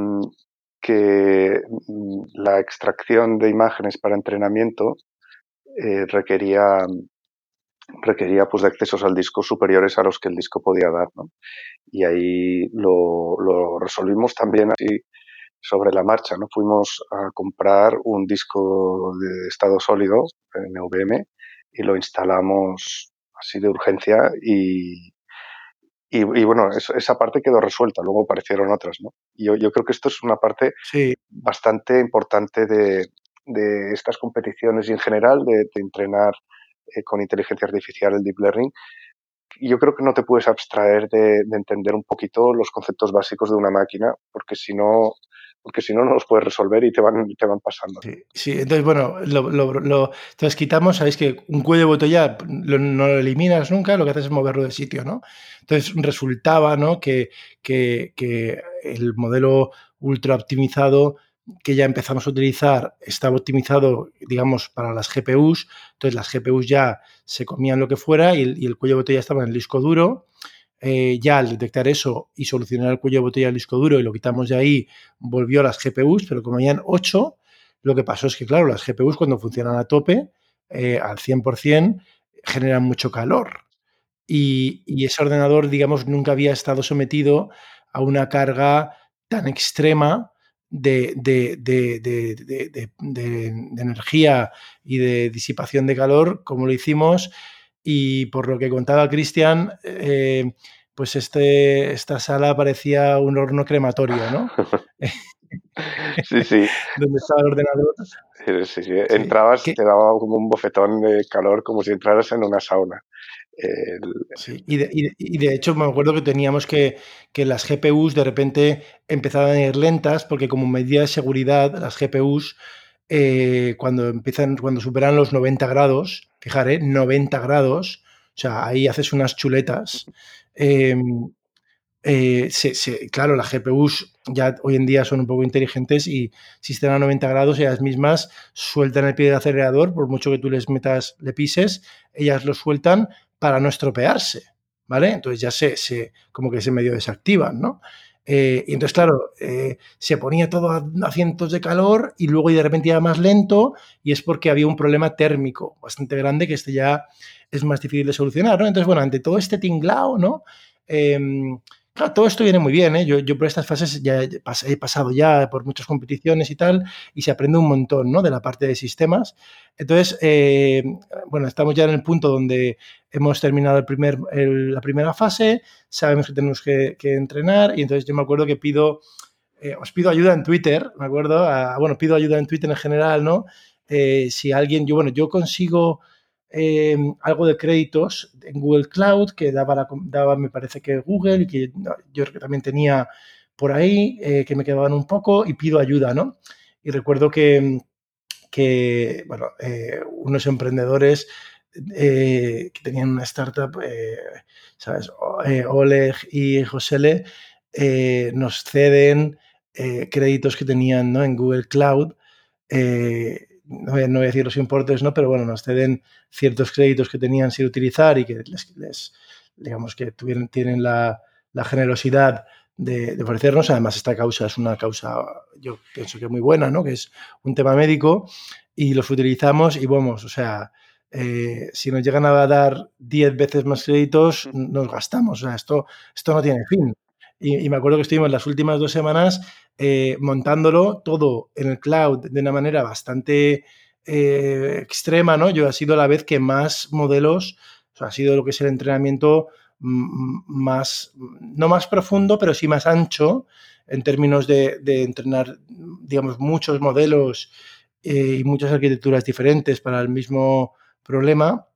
mm, la extracción de imágenes para entrenamiento eh, requería requería pues de accesos al disco superiores a los que el disco podía dar, ¿no? Y ahí lo, lo resolvimos también así sobre la marcha. ¿no? Fuimos a comprar un disco de estado sólido, NVM, y lo instalamos así de urgencia y, y, bueno, esa parte quedó resuelta, luego aparecieron otras. ¿no? Y yo, yo creo que esto es una parte bastante importante de, de estas competiciones y en general de, entrenar eh, con inteligencia artificial el deep learning, yo creo que no te puedes abstraer de, entender un poquito los conceptos básicos de una máquina, porque si no, porque si no, no los puedes resolver y te van, te van pasando. Sí, entonces, bueno, lo, lo, entonces quitamos, sabéis que un cuello de botella no lo eliminas nunca, lo que haces es moverlo de sitio, ¿no? Entonces resultaba, ¿no? Que, que, que el modelo ultra optimizado que ya empezamos a utilizar estaba optimizado, digamos, para las GPUs. Entonces las GPUs ya se comían lo que fuera y el, cuello de botella estaba en el disco duro. Eh, ya al detectar eso y solucionar el cuello de botella del disco duro y lo quitamos de ahí, volvió a las GPUs, pero como habían 8, lo que pasó es que, claro, las GPUs cuando funcionan a tope, eh, al 100%, generan mucho calor. Y, y ese ordenador, digamos, nunca había estado sometido a una carga tan extrema de, de, energía y de disipación de calor como lo hicimos y por lo que contaba Cristian, eh, pues este, esta sala parecía un horno crematorio, ¿no? sí, sí. Donde estaba el ordenador. Sí, sí, Entrabas y te daba como un bofetón de calor, como si entraras en una sauna. Sí, y de, y, de, hecho me acuerdo que teníamos que, que las GPUs de repente empezaban a ir lentas porque como medida de seguridad las GPUs eh, cuando empiezan, cuando superan los 90 grados, fijaré, 90 grados, o sea, ahí haces unas chuletas. Em, eh, claro, las GPUs ya hoy en día son un poco inteligentes y si están a 90 grados, ellas mismas sueltan el pie del acelerador, por mucho que tú les metas, le pises, ellas lo sueltan para no estropearse, ¿vale? Entonces ya se, se como que se medio desactivan, ¿no? Eh, y entonces, claro, eh, se ponía todo a, cientos de calor y luego y de repente iba más lento y es porque había un problema térmico bastante grande que este ya es más difícil de solucionar, ¿no? Entonces, bueno, ante todo este tinglao, ¿no? Em, Claro, todo esto viene muy bien, ¿eh? yo, yo, por estas fases ya he pasado ya por muchas competiciones y tal, y se aprende un montón ¿no? de la parte de sistemas. Entonces, eh, bueno, estamos ya en el punto donde hemos terminado el primer, la primera fase, sabemos que tenemos que, entrenar, y entonces yo me acuerdo que pido, eh, os pido ayuda en Twitter, me acuerdo, bueno, pido ayuda en Twitter en general, ¿no? Si alguien, yo, bueno, yo consigo Em, algo de créditos en Google Cloud que daba, me parece que Google y que yo también tenía por ahí, eh, que me quedaban un poco y pido ayuda, ¿no? Y recuerdo que, que bueno, eh, unos emprendedores eh, que tenían una startup, ¿sabes? Oleg y Josele nos ceden créditos que tenían ¿no? en Google Cloud no voy, a, decir los importes, ¿no? pero bueno, nos ceden ciertos créditos que tenían sin utilizar y que les, digamos que tuvieron, tienen la, generosidad de, ofrecernos. Además, esta causa es una causa, yo pienso que muy buena, ¿no? que es un tema médico y los utilizamos y vamos, o sea, eh, si nos llegan a dar 10 veces más créditos, nos gastamos. O sea, esto, esto no tiene fin. Y, me acuerdo que estuvimos las últimas dos semanas eh, montándolo todo en el cloud de una manera bastante eh, extrema, ¿no? Yo ha sido la vez que más modelos, ha sido lo que es el entrenamiento más, no más profundo, pero sí más ancho en términos de, entrenar, digamos, muchos modelos eh, y muchas arquitecturas diferentes para el mismo problema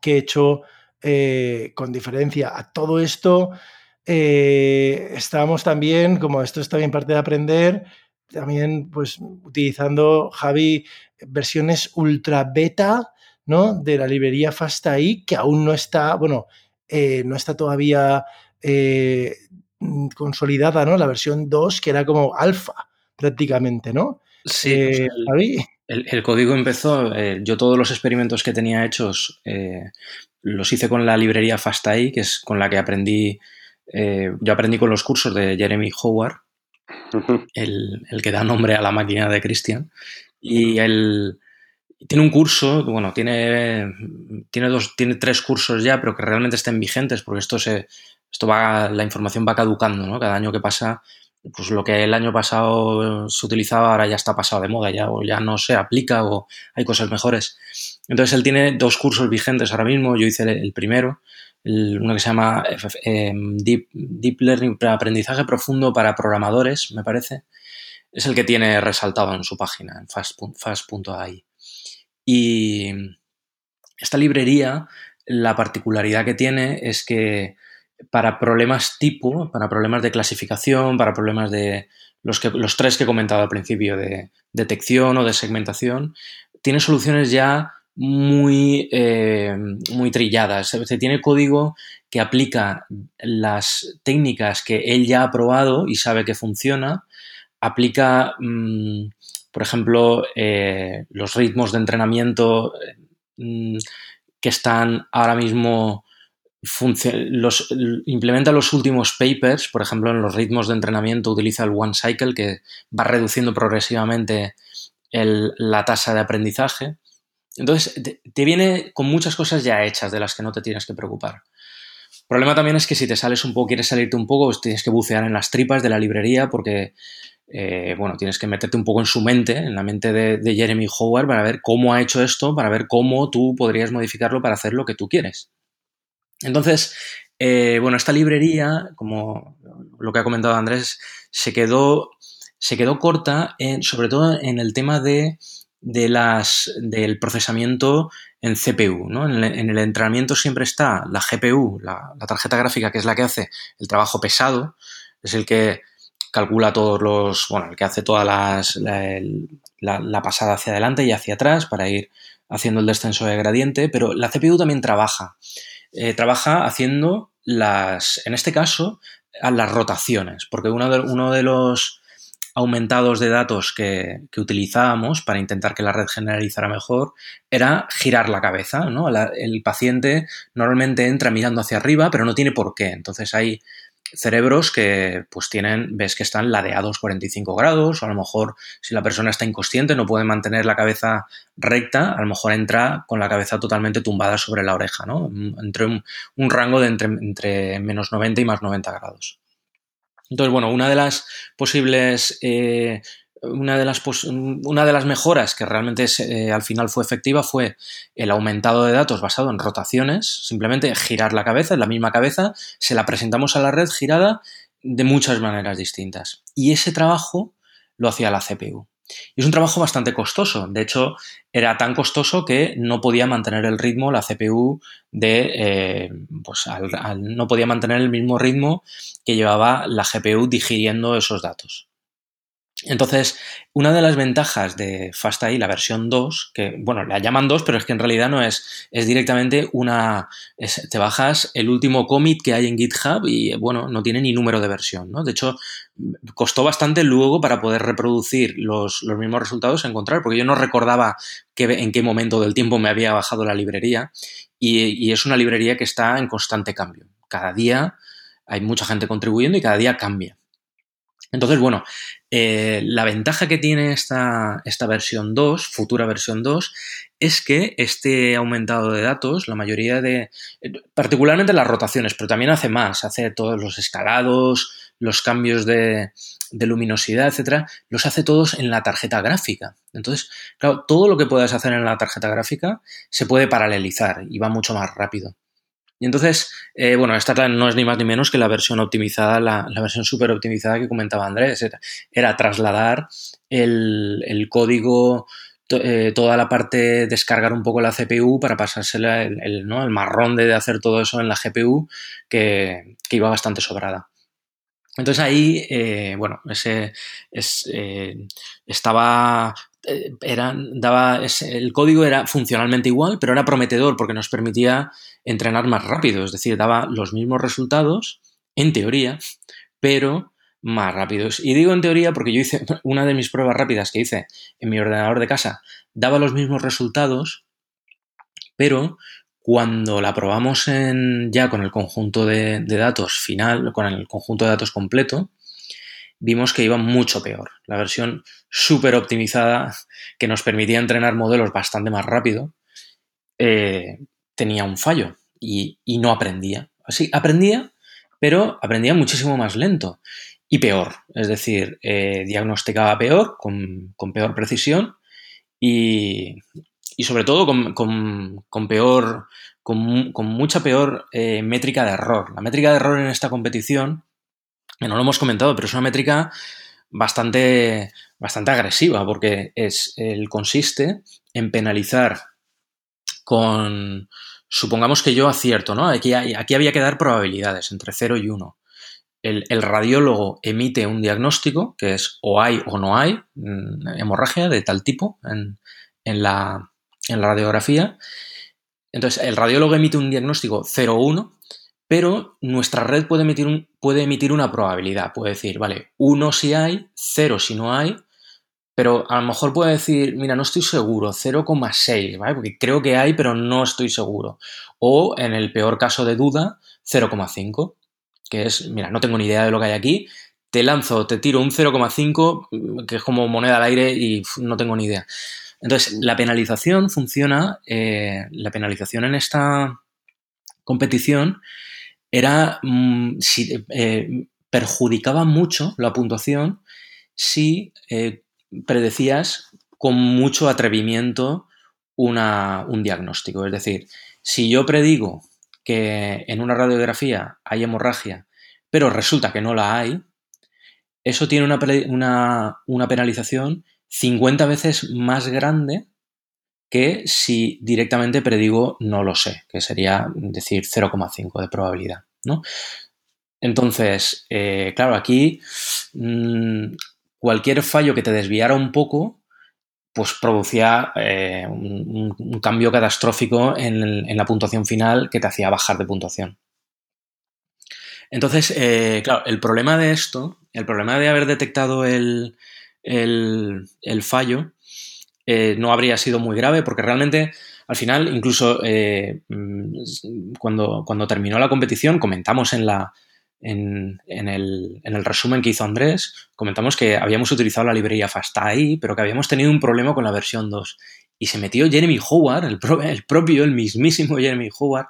que he hecho con diferencia a todo esto eh, estábamos también, como esto es también parte de aprender, también pues utilizando Javi versiones ultra beta ¿no? de la librería FastAI que aún no está, bueno, eh, no está todavía eh, consolidada, ¿no? La versión 2 que era como alfa prácticamente, ¿no? Sí, el, El, código empezó, yo todos los experimentos que tenía hechos los hice con la librería FastAI, que es con la que aprendí eh, yo aprendí con los cursos de Jeremy Howard, el, que da nombre a la máquina de Christian, y él tiene un curso, bueno, tiene, tiene, dos, tiene tres cursos ya, pero que realmente estén vigentes, porque esto se, esto va, la información va caducando, ¿no? Cada año que pasa, pues lo que el año pasado se utilizaba ahora ya está pasado de moda, ya, o ya no se aplica, o hay cosas mejores. Entonces él tiene dos cursos vigentes ahora mismo, yo hice el primero, uno que se llama eh, Deep, Learning aprendizaje profundo para programadores, me parece. es el que tiene resaltado en su página, en fast.ai. Y esta librería, la particularidad que tiene es que para problemas tipo, para problemas de clasificación, para problemas de los tres que he comentado al principio, de detección o de segmentación, tiene soluciones ya muy, eh, muy trilladas. Se tiene código que aplica las técnicas que él ya ha probado y sabe que funciona, aplica, mm, por ejemplo, eh, los ritmos de entrenamiento mm, que están ahora mismo los, implementa los últimos papers, por ejemplo, en los ritmos de entrenamiento utiliza el One Cycle que va reduciendo progresivamente la tasa de aprendizaje. Entonces, te, viene con muchas cosas ya hechas de las que no te tienes que preocupar. El problema también es que si te sales un poco, quieres salirte un poco, pues tienes que bucear en las tripas de la librería porque, eh, bueno, tienes que meterte un poco en su mente, en la mente de, Jeremy Howard, para ver cómo ha hecho esto, para ver cómo tú podrías modificarlo para hacer lo que tú quieres. Entonces, eh, bueno, esta librería, como lo que ha comentado Andrés, se quedó, se quedó corta, sobre todo en el tema de de las, del procesamiento en CPU. ¿no? En, el, entrenamiento siempre está la GPU, la, tarjeta gráfica, que es la que hace el trabajo pesado, es el que calcula todos los, bueno, el que hace todas las, la, pasada hacia adelante y hacia atrás para ir haciendo el descenso de gradiente, pero la CPU también trabaja. Eh, trabaja haciendo las, en este caso, las rotaciones, porque uno de, uno de los aumentados de datos que, utilizábamos para intentar que la red generalizara mejor era girar la cabeza. ¿no? el paciente normalmente entra mirando hacia arriba, pero no tiene por qué. Entonces hay cerebros que pues tienen, ves que están ladeados 45 grados, o a lo mejor si la persona está inconsciente no puede mantener la cabeza recta, a lo mejor entra con la cabeza totalmente tumbada sobre la oreja, ¿no? Entre un, rango de entre, entre menos 90 y más 90 grados. Entonces, bueno, una de las posibles, eh, una, de las una de las mejoras que realmente eh, al final fue efectiva fue el aumentado de datos basado en rotaciones, simplemente girar la cabeza, la misma cabeza, se la presentamos a la red girada de muchas maneras distintas. Y ese trabajo lo hacía la CPU. Y es un trabajo bastante costoso. De hecho, era tan costoso que no podía mantener el ritmo la CPU de. Eh, pues no podía mantener el mismo ritmo que llevaba la GPU digiriendo esos datos. Entonces, una de las ventajas de FastAI, la versión 2, que, bueno, la llaman 2, pero es que en realidad no es, es directamente una, te bajas el último commit que hay en GitHub y, bueno, no tiene ni número de versión, ¿no? De hecho, costó bastante luego para poder reproducir los, mismos resultados encontrar, porque yo no recordaba en qué momento del tiempo me había bajado la librería y es una librería que está en constante cambio. Cada día hay mucha gente contribuyendo y cada día cambia. Entonces, bueno, eh, la ventaja que tiene esta, esta, versión 2, futura versión 2, es que este aumentado de datos, la mayoría de, particularmente las rotaciones, pero también hace más, hace todos los escalados, los cambios de, de luminosidad, etcétera, los hace todos en la tarjeta gráfica. Entonces, claro, todo lo que puedas hacer en la tarjeta gráfica se puede paralelizar y va mucho más rápido. Y entonces, eh, bueno, esta no es ni más ni menos que la versión optimizada, la, versión súper optimizada que comentaba Andrés. Era, trasladar el, código, eh, toda la parte, descargar un poco la CPU para pasársela el, el, marrón de hacer todo eso en la GPU que, iba bastante sobrada. Entonces ahí, eh, bueno, ese estaba era, daba el código era funcionalmente igual, pero era prometedor porque nos permitía entrenar más rápido, es decir, daba los mismos resultados, en teoría, pero más rápidos. Y digo en teoría porque yo hice una de mis pruebas rápidas que hice en mi ordenador de casa, daba los mismos resultados, pero cuando la probamos ya con el conjunto de, de datos final, con el conjunto de datos completo, vimos que iba mucho peor. La versión súper optimizada que nos permitía entrenar modelos bastante más rápido eh, tenía un fallo y, no aprendía. Así, aprendía, pero aprendía muchísimo más lento y peor. Es decir, eh, diagnosticaba peor, con, peor precisión y, sobre todo con, peor, con, mucha peor eh, métrica de error. La métrica de error en esta competición no lo hemos comentado, pero es una métrica bastante, bastante agresiva, porque es, el, consiste en penalizar con, supongamos que yo acierto, ¿no? Aquí, aquí había que dar probabilidades entre 0 y 1. El, radiólogo emite un diagnóstico, que es o hay o no hay mm, hemorragia de tal tipo en, la, en la radiografía. Entonces, el radiólogo emite un diagnóstico 0-1 pero nuestra red puede emitir, puede emitir una probabilidad. Puede decir, vale, 1 si hay, 0 si no hay, pero a lo mejor puede decir, mira, no estoy seguro, 0,6, ¿vale? Porque creo que hay, pero no estoy seguro. O en el peor caso de duda, 0,5, que es, mira, no tengo ni idea de lo que hay aquí, te lanzo, te tiro un 0,5, que es como moneda al aire y no tengo ni idea. Entonces, la penalización funciona, eh, la penalización en esta competición era mm, eh, perjudicaba mucho la puntuación si eh, predecías con mucho atrevimiento un diagnóstico. Es decir, si yo predigo que en una radiografía hay hemorragia, pero resulta que no la hay, eso tiene una, una penalización 50 veces más grande que si directamente predigo no lo sé, que sería decir 0,5 de probabilidad. ¿no? Entonces, eh, claro, aquí mm, cualquier fallo que te desviara un poco, pues producía eh, un, cambio catastrófico en, la puntuación final que te hacía bajar de puntuación. Entonces, eh, claro, el problema de esto, el problema de haber detectado el, el fallo, no habría sido muy grave porque realmente al final, incluso eh, mm, cuando, cuando, terminó la competición, comentamos en, la, en, el, en, el, resumen que hizo Andrés, comentamos que habíamos utilizado la librería FastAI, pero que habíamos tenido un problema con la versión 2. Y se metió Jeremy Howard, el, el propio, el mismísimo Jeremy Howard,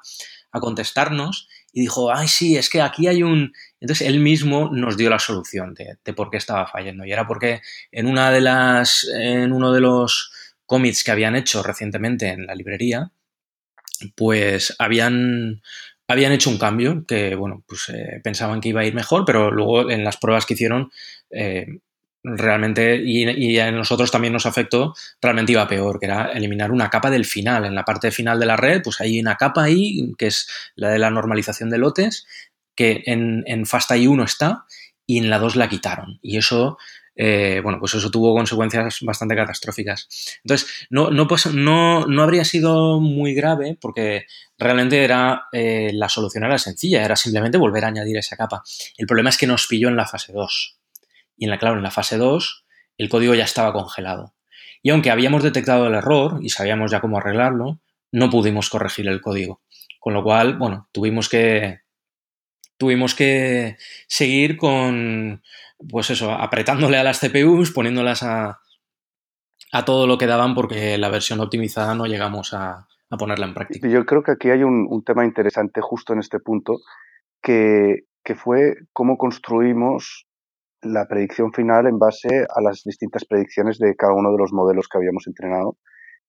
a contestarnos y dijo, ay, sí, es que aquí hay un... Entonces él mismo nos dio la solución de, por qué estaba fallando. Y era porque en una de las... en uno de los cómics que habían hecho recientemente en la librería, pues habían, habían hecho un cambio que, bueno, pues eh, pensaban que iba a ir mejor, pero luego en las pruebas que hicieron, eh, realmente, y, a nosotros también nos afectó, realmente iba peor, que era eliminar una capa del final. En la parte final de la red, pues hay una capa ahí, que es la de la normalización de lotes, que en, en FastAI 1 está, y en la 2 la quitaron. Y eso eh, bueno, pues eso tuvo consecuencias bastante catastróficas. Entonces, no, no, pues, no, no habría sido muy grave porque realmente era eh, la solución era sencilla, era simplemente volver a añadir esa capa. El problema es que nos pilló en la fase 2. Y en la, claro, en la fase 2 el código ya estaba congelado. Y aunque habíamos detectado el error y sabíamos ya cómo arreglarlo, no pudimos corregir el código. Con lo cual, bueno, tuvimos que, tuvimos que seguir con, pues eso, apretándole a las CPUs, poniéndolas a, a todo lo que daban porque la versión optimizada no llegamos a, a ponerla en práctica. Yo creo que aquí hay un, tema interesante justo en este punto, que, que, fue cómo construimos la predicción final en base a las distintas predicciones de cada uno de los modelos que habíamos entrenado,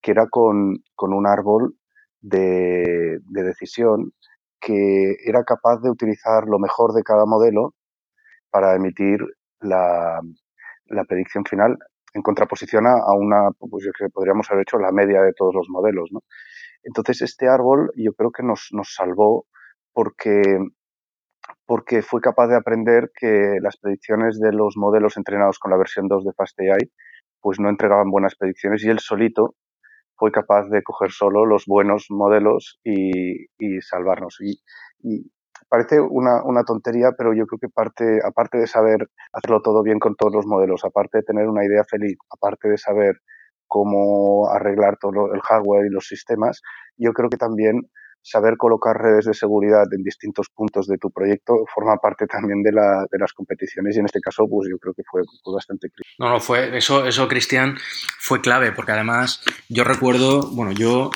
que era con, con un árbol de, de decisión que era capaz de utilizar lo mejor de cada modelo para emitir la, la predicción final en contraposición a, una, pues yo creo que podríamos haber hecho la media de todos los modelos, ¿no? Entonces este árbol yo creo que nos, nos salvó porque, porque fue capaz de aprender que las predicciones de los modelos entrenados con la versión 2 de FastAI pues no entregaban buenas predicciones y él solito fue capaz de coger solo los buenos modelos y, salvarnos. Y, y, parece una, una, tontería, pero yo creo que parte, aparte de saber hacerlo todo bien con todos los modelos, aparte de tener una idea feliz, aparte de saber cómo arreglar todo el hardware y los sistemas, yo creo que también saber colocar redes de seguridad en distintos puntos de tu proyecto forma parte también de, la, de las competiciones y en este caso pues yo creo que fue, bastante clave. No, no, fue, eso, eso Cristian, fue clave porque además yo recuerdo, bueno, yo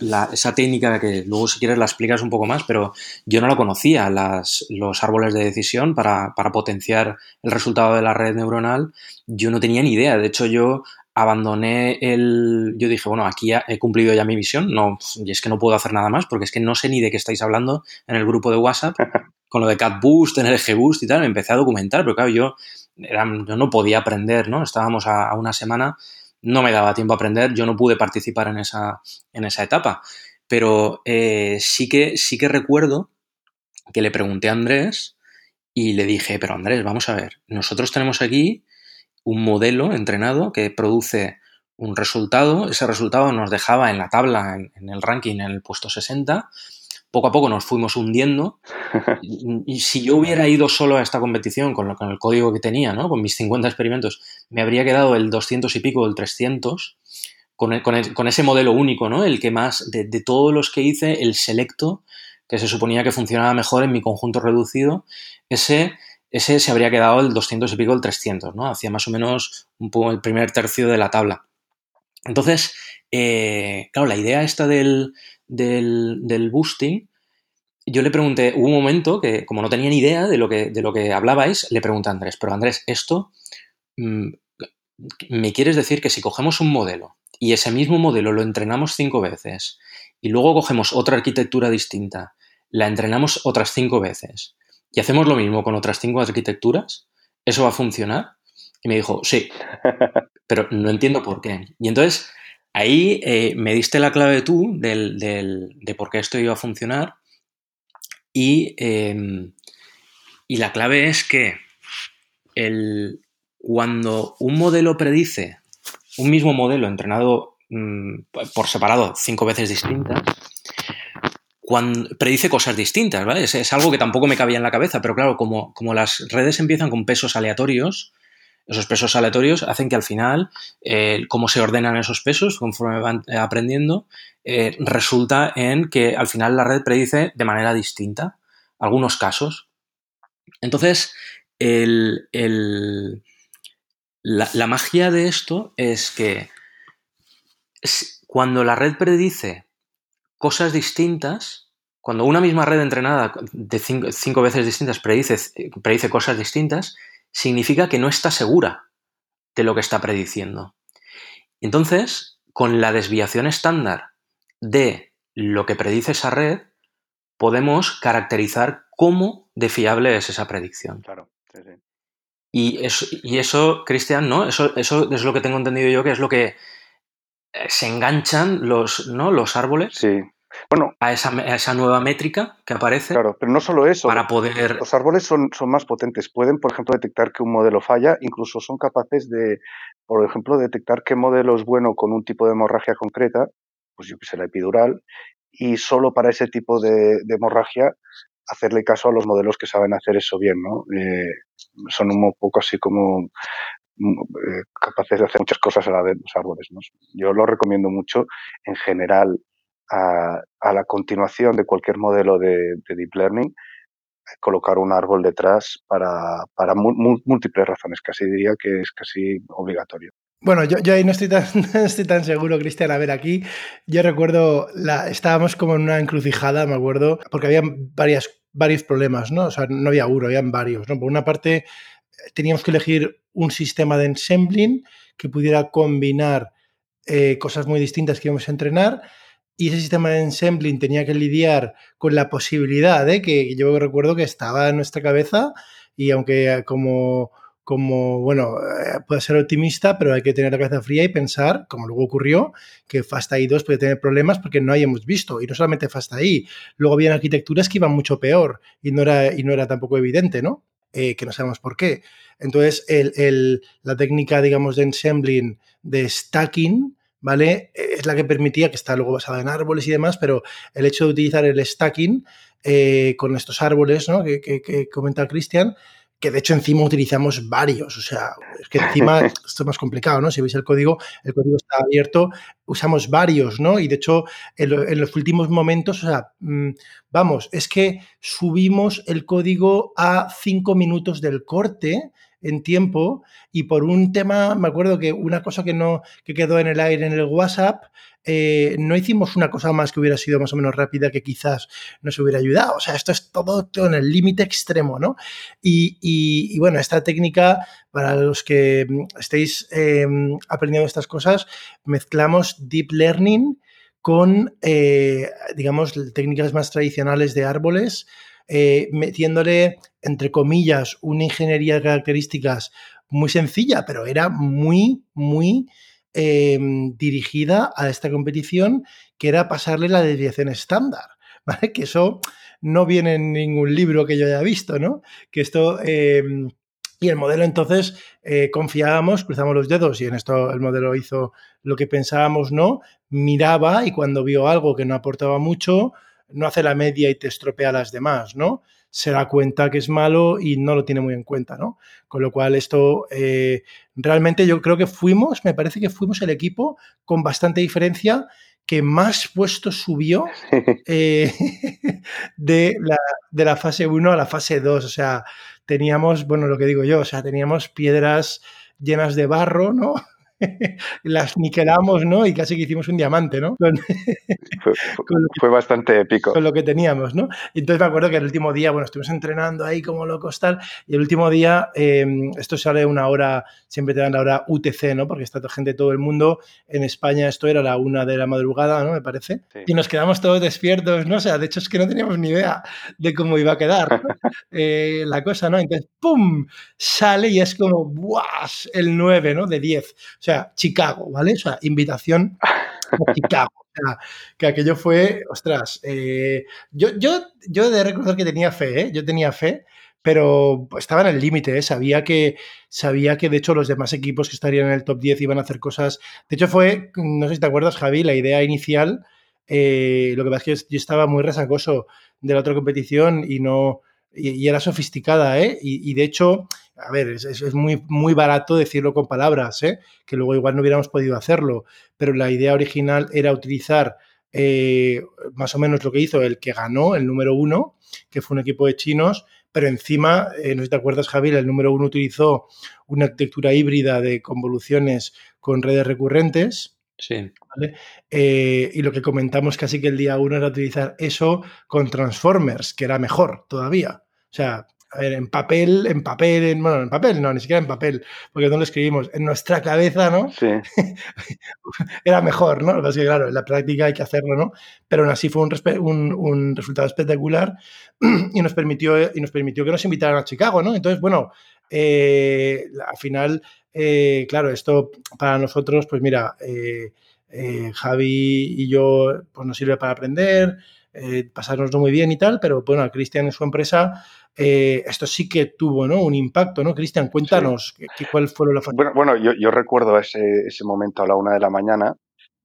la, esa técnica de que luego si quieres la explicas un poco más, pero yo no la conocía, los árboles de decisión para, para potenciar el resultado de la red neuronal, yo no tenía ni idea, de hecho yo abandoné el... Yo dije, bueno, aquí he cumplido ya mi misión, no, y es que no puedo hacer nada más porque es que no sé ni de qué estáis hablando en el grupo de WhatsApp con lo de CatBoost, GBoost y tal, me empecé a documentar, pero claro, yo yo no podía aprender, ¿no? Estábamos a, una semana, no me daba tiempo a aprender, yo no pude participar en esa, en esa etapa. Pero eh, sí, que, sí que recuerdo que le pregunté a Andrés y le dije, pero Andrés, vamos a ver, nosotros tenemos aquí un modelo entrenado que produce un resultado, ese resultado nos dejaba en la tabla, en, el ranking, en el puesto 60, poco a poco nos fuimos hundiendo y, si yo hubiera ido solo a esta competición con, con el código que tenía, ¿no? con mis 50 experimentos, me habría quedado el 200 y pico, el 300, con, con, ese modelo único, ¿no? el que más, de, de todos los que hice, el selecto, que se suponía que funcionaba mejor en mi conjunto reducido, ese ese se habría quedado el 200 y pico, el 300, ¿no? Hacía más o menos un el primer tercio de la tabla. Entonces, eh, claro, la idea esta del, del, boosting, yo le pregunté, hubo un momento que, como no tenía ni idea de lo que, de lo que hablabais, le pregunté a Andrés, pero Andrés, esto, mm, ¿me quieres decir que si cogemos un modelo y ese mismo modelo lo entrenamos cinco veces y luego cogemos otra arquitectura distinta, la entrenamos otras cinco veces y hacemos lo mismo con otras cinco arquitecturas, ¿eso va a funcionar? Y me dijo, sí, pero no entiendo por qué. Y entonces ahí eh, me diste la clave tú del, de por qué esto iba a funcionar y, em, y la clave es que el, cuando un modelo predice, un mismo modelo entrenado mm, por separado cinco veces distintas, predice cosas distintas, ¿vale? Es, algo que tampoco me cabía en la cabeza, pero claro, como, como las redes empiezan con pesos aleatorios, esos pesos aleatorios hacen que al final, eh, cómo se ordenan esos pesos conforme van eh, aprendiendo, eh, resulta en que al final la red predice de manera distinta algunos casos. Entonces, la, magia de esto es que cuando la red predice cosas distintas, cuando una misma red entrenada de cinco, veces distintas predice, predice cosas distintas, significa que no está segura de lo que está prediciendo. Entonces, con la desviación estándar de lo que predice esa red, podemos caracterizar cómo de fiable es esa predicción. Claro, Y eso, y eso Cristian, ¿no? Eso, eso es lo que tengo entendido yo, que es lo que se enganchan los, ¿no? los árboles sí. bueno, a, esa, esa nueva métrica que aparece. Claro, pero no solo eso. Para poder... Los árboles son, son más potentes. Pueden, por ejemplo, detectar que un modelo falla. Incluso son capaces de, por ejemplo, detectar qué modelo es bueno con un tipo de hemorragia concreta, pues yo que sé, la epidural, y solo para ese tipo de, hemorragia hacerle caso a los modelos que saben hacer eso bien, ¿no? Eh, son un poco así como eh, capaces de hacer muchas cosas a la vez los árboles. Yo lo recomiendo mucho en general a, la continuación de cualquier modelo de, Deep Learning, colocar un árbol detrás para, para múltiples razones. Casi diría que es casi obligatorio. Bueno, yo, yo, ahí no estoy tan, estoy tan seguro, Cristian. A ver, aquí yo recuerdo, la, estábamos como en una encrucijada, me acuerdo, porque había varias, varios problemas, ¿no? O sea, no había uno, habían varios, ¿no? Por una parte, teníamos que elegir un sistema de ensambling que pudiera combinar eh, cosas muy distintas que íbamos a entrenar y ese sistema de ensambling tenía que lidiar con la posibilidad de que yo recuerdo que estaba en nuestra cabeza y aunque eh, como como, bueno, eh, puede ser optimista, pero hay que tener la cabeza fría y pensar, como luego ocurrió, que Fast AI 2 puede tener problemas porque no hayamos visto. Y no solamente Fast AI, luego había arquitecturas que iban mucho peor y no era, y no era tampoco evidente, ¿no? Eh, que no sabemos por qué. Entonces, la técnica, digamos, de ensambling, de stacking, ¿vale? Es la que permitía, que está luego basada en árboles y demás, pero el hecho de utilizar el stacking eh, con estos árboles, ¿no? Que, que comenta Cristian, que de hecho encima utilizamos varios, o sea, es que encima esto es más complicado, ¿no? Si veis el código, el código está abierto, usamos varios, ¿no? Y de hecho, en, los últimos momentos, o sea, mm, vamos, es que subimos el código a cinco minutos del corte en tiempo y por un tema, me acuerdo que una cosa que no, que quedó en el aire en el WhatsApp, eh, no hicimos una cosa más que hubiera sido más o menos rápida que quizás nos hubiera ayudado. O sea, esto es todo, en el límite extremo, ¿no? Y, bueno, esta técnica, para los que estéis em, aprendiendo estas cosas, mezclamos deep learning con, eh, digamos, técnicas más tradicionales de árboles eh, metiéndole, entre comillas, una ingeniería de características muy sencilla, pero era muy, muy em, dirigida a esta competición, que era pasarle la desviación estándar, ¿vale? Que eso no viene en ningún libro que yo haya visto, ¿no? Que esto... Em, y el modelo entonces eh, confiábamos, cruzamos los dedos y en esto el modelo hizo lo que pensábamos, no, miraba y cuando vio algo que no aportaba mucho, no hace la media y te estropea las demás, ¿no? Se da cuenta que es malo y no lo tiene muy en cuenta, ¿no? Con lo cual esto eh, realmente yo creo que fuimos, me parece que fuimos el equipo con bastante diferencia que más puestos subió eh, de, la, de, la, fase 1 a la fase 2. O sea, teníamos, bueno, lo que digo yo, o sea, teníamos piedras llenas de barro, ¿no? las niquelamos, ¿no? Y casi que hicimos un diamante, ¿no? fue, bastante épico. Con lo que teníamos, ¿no? Y entonces me acuerdo que el último día, bueno, estuvimos entrenando ahí como locos tal, y el último día, em, esto sale una hora, siempre te dan la hora UTC, ¿no? Porque está gente de todo el mundo. En España esto era la una de la madrugada, ¿no? Me parece. Y nos quedamos todos despiertos, ¿no? O sea, de hecho es que no teníamos ni idea de cómo iba a quedar eh, la cosa, ¿no? Entonces, ¡pum! Sale y es como, ¡buah! El 9, ¿no? De 10. O sea, sea, Chicago, ¿vale? O sea, invitación a Chicago. Que aquello fue, ostras, eh, yo, yo, yo he de reconocer que tenía fe, ¿eh? Yo tenía fe, pero estaba en el límite, ¿eh? sabía que sabía que de hecho los demás equipos que estarían en el top 10 iban a hacer cosas. De hecho fue, no sé si te acuerdas, Javi, la idea inicial, eh, lo que pasa es que yo estaba muy resacoso de la otra competición y no y, era sofisticada, ¿eh? Y, de hecho, a ver, es, muy, muy barato decirlo con palabras, ¿eh? Que luego igual no hubiéramos podido hacerlo, pero la idea original era utilizar eh, más o menos lo que hizo el que ganó, el número uno, que fue un equipo de chinos, pero encima, eh, no sé si te acuerdas, Javier, el número uno utilizó una arquitectura híbrida de convoluciones con redes recurrentes. Sí. Eh, y lo que comentamos casi que el día uno era utilizar eso con Transformers, que era mejor todavía. O sea, a ver, en papel, en papel, en, bueno, en papel, no, ni siquiera en papel, porque no lo escribimos. En nuestra cabeza, ¿no? Sí. Era mejor, ¿no? Lo que es que, claro, en la práctica hay que hacerlo, ¿no? Pero aún así fue un, un, resultado espectacular y nos, permitió, y nos permitió que nos invitaran a Chicago, ¿no? Entonces, bueno, eh, al final, eh, claro, esto para nosotros, pues mira, eh, Javi y yo, pues nos sirve para aprender, eh, pasárnoslo muy bien y tal, pero bueno, a Cristian en su empresa eh, esto sí que tuvo ¿no? un impacto, ¿no? Cristian, cuéntanos cuál fue la Bueno, bueno yo, yo, recuerdo ese, ese momento a la una de la mañana,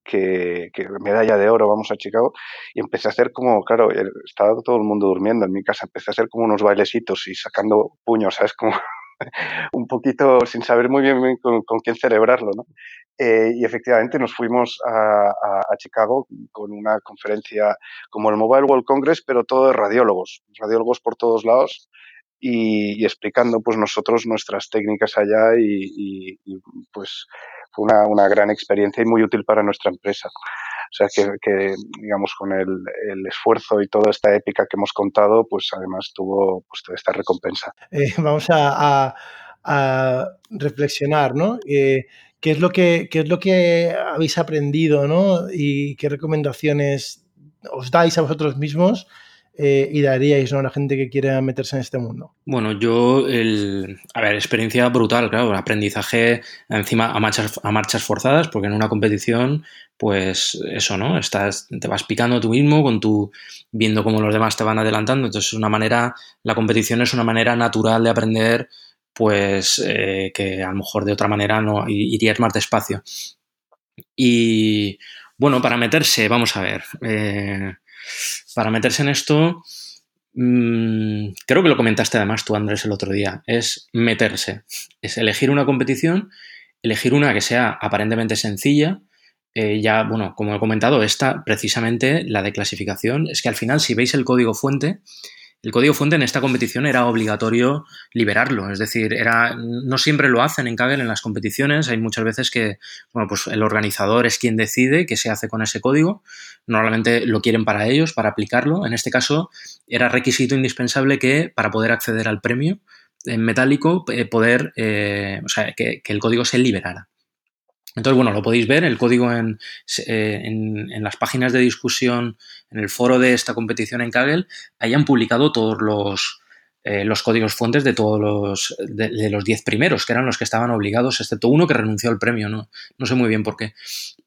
que, que, medalla de oro, vamos a Chicago, y empecé a hacer como, claro, estaba todo el mundo durmiendo en mi casa, empecé a hacer como unos bailecitos y sacando puños, ¿sabes? Como un poquito sin saber muy bien, con, quién celebrarlo, ¿no? Eh, y efectivamente nos fuimos a, Chicago con una conferencia como el Mobile World Congress, pero todo de radiólogos, radiólogos por todos lados y, explicando pues nosotros nuestras técnicas allá y, y pues fue una, una, gran experiencia y muy útil para nuestra empresa. O sea que, digamos, con el, esfuerzo y toda esta épica que hemos contado, pues además tuvo pues, toda esta recompensa. Eh, vamos a, reflexionar, ¿no? Eh, ¿Qué es lo que, qué es lo que habéis aprendido, ¿no? Y qué recomendaciones os dais a vosotros mismos eh, y daríais ¿no? a la gente que quiera meterse en este mundo? Bueno, yo, el, a ver, experiencia brutal, claro, aprendizaje encima a marchas, a marchas forzadas, porque en una competición, pues eso, ¿no? Estás, te vas picando tú mismo, con tu, viendo cómo los demás te van adelantando, entonces una manera, la competición es una manera natural de aprender pues eh, que a lo mejor de otra manera no irías más despacio. Y bueno, para meterse, vamos a ver, eh, para meterse en esto, mmm, creo que lo comentaste además tú, Andrés, el otro día, es meterse, es elegir una competición, elegir una que sea aparentemente sencilla. Eh, ya, bueno, como he comentado, esta precisamente, la de clasificación, es que al final, si veis el código fuente, el código fuente en esta competición era obligatorio liberarlo, es decir, era, no siempre lo hacen en Kaggle en las competiciones, hay muchas veces que bueno, pues el organizador es quien decide qué se hace con ese código, normalmente lo quieren para ellos, para aplicarlo, en este caso era requisito indispensable que para poder acceder al premio en metálico, eh, poder, eh, o sea, que, que el código se liberara. Entonces, bueno, lo podéis ver, el código en, las páginas de discusión, en el foro de esta competición en Kaggle, hayan publicado todos los, los códigos fuentes de todos los de, los 10 primeros, que eran los que estaban obligados, excepto uno que renunció al premio, no, no sé muy bien por qué.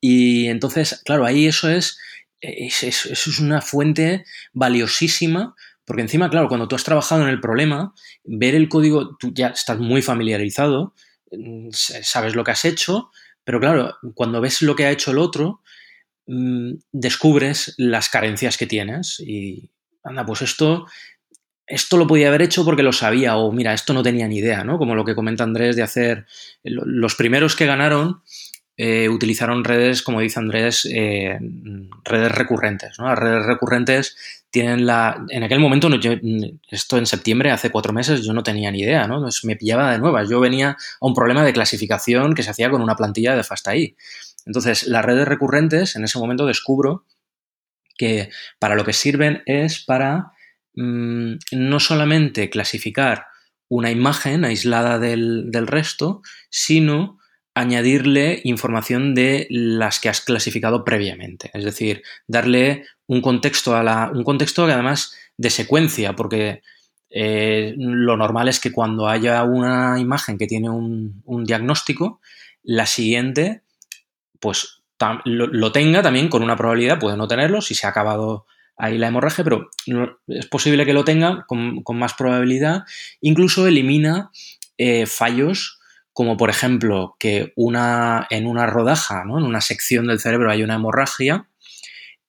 Y entonces, claro, ahí eso es, es, es una fuente valiosísima porque encima, claro, cuando tú has trabajado en el problema, ver el código, tú ya estás muy familiarizado, mm, sabes lo que has hecho, pero claro, cuando ves lo que ha hecho el otro, mm, descubres las carencias que tienes y, anda, pues esto, esto lo podía haber hecho porque lo sabía o mira, esto no tenía ni idea, ¿no? Como lo que comenta Andrés de hacer, los primeros que ganaron eh, utilizaron redes, como dice Andrés, eh, redes recurrentes. ¿no? Las redes recurrentes tienen la... En aquel momento, esto en septiembre, hace cuatro meses, yo no tenía ni idea, ¿no? me pillaba de nuevas. Yo venía a un problema de clasificación que se hacía con una plantilla de FastAI. Entonces, las redes recurrentes, en ese momento descubro que para lo que sirven es para mm, no solamente clasificar una imagen aislada del, del resto, sino añadirle información de las que has clasificado previamente. Es decir, darle un contexto a la. un contexto que además de secuencia, porque eh, lo normal es que cuando haya una imagen que tiene un, diagnóstico, la siguiente, pues lo, tenga también con una probabilidad, puede no tenerlo si se ha acabado ahí la hemorragia, pero es posible que lo tenga con, más probabilidad. Incluso elimina eh, fallos como por ejemplo que una, en una rodaja, ¿no? en una sección del cerebro hay una hemorragia,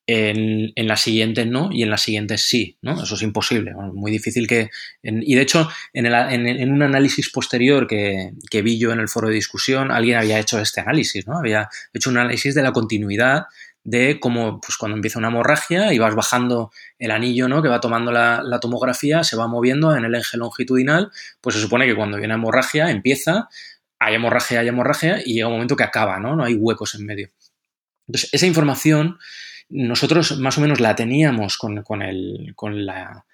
en, en, la siguiente no y en la siguiente sí, ¿no? Eso es imposible, muy difícil que... y de hecho, en, el, en, un análisis posterior que, que, vi yo en el foro de discusión, alguien había hecho este análisis, ¿no? Había hecho un análisis de la continuidad de cómo, pues cuando empieza una hemorragia y vas bajando el anillo, ¿no? Que va tomando la, la tomografía, se va moviendo en el eje longitudinal, pues se supone que cuando viene hemorragia empieza, hay hemorragia, hay hemorragia y llega un momento que acaba, ¿no? No hay huecos en medio. Entonces, esa información nosotros más o menos la teníamos con, con, el, con la...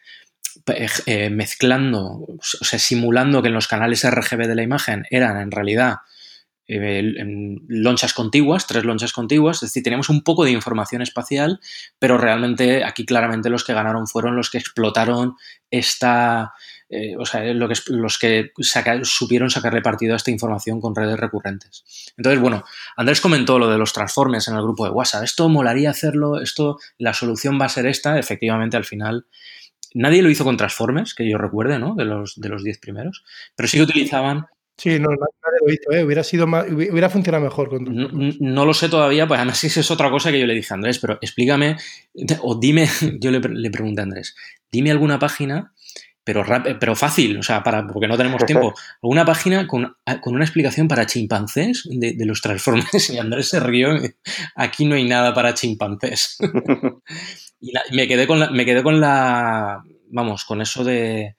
Eh, eh, mezclando, o sea, simulando que en los canales RGB de la imagen eran en realidad eh, lonchas contiguas, tres lonchas contiguas, es decir, teníamos un poco de información espacial, pero realmente aquí claramente los que ganaron fueron los que explotaron esta, eh, o sea, lo que, los que supieron sacarle partido a esta información con redes recurrentes. Entonces, bueno, Andrés comentó lo de los transformes en el grupo de WhatsApp. Esto molaría hacerlo, esto, la solución va a ser esta. Efectivamente, al final, nadie lo hizo con transformes, que yo recuerde, ¿no? De los, de los diez primeros, pero sí que utilizaban Sí, no, nadie lo hizo, ¿eh? hubiera, sido hubiera funcionado mejor. Con... No, no, lo sé todavía, pues además es otra cosa que yo le dije a Andrés, pero explícame, o dime, yo le, le pregunté a Andrés, dime alguna página pero, pero fácil, o sea, para, porque no tenemos tiempo. Una página con, con una explicación para chimpancés de, los transformes. Y Andrés se rió. Aquí no hay nada para chimpancés. y me, quedé con la, me quedé con la. Vamos, con eso de,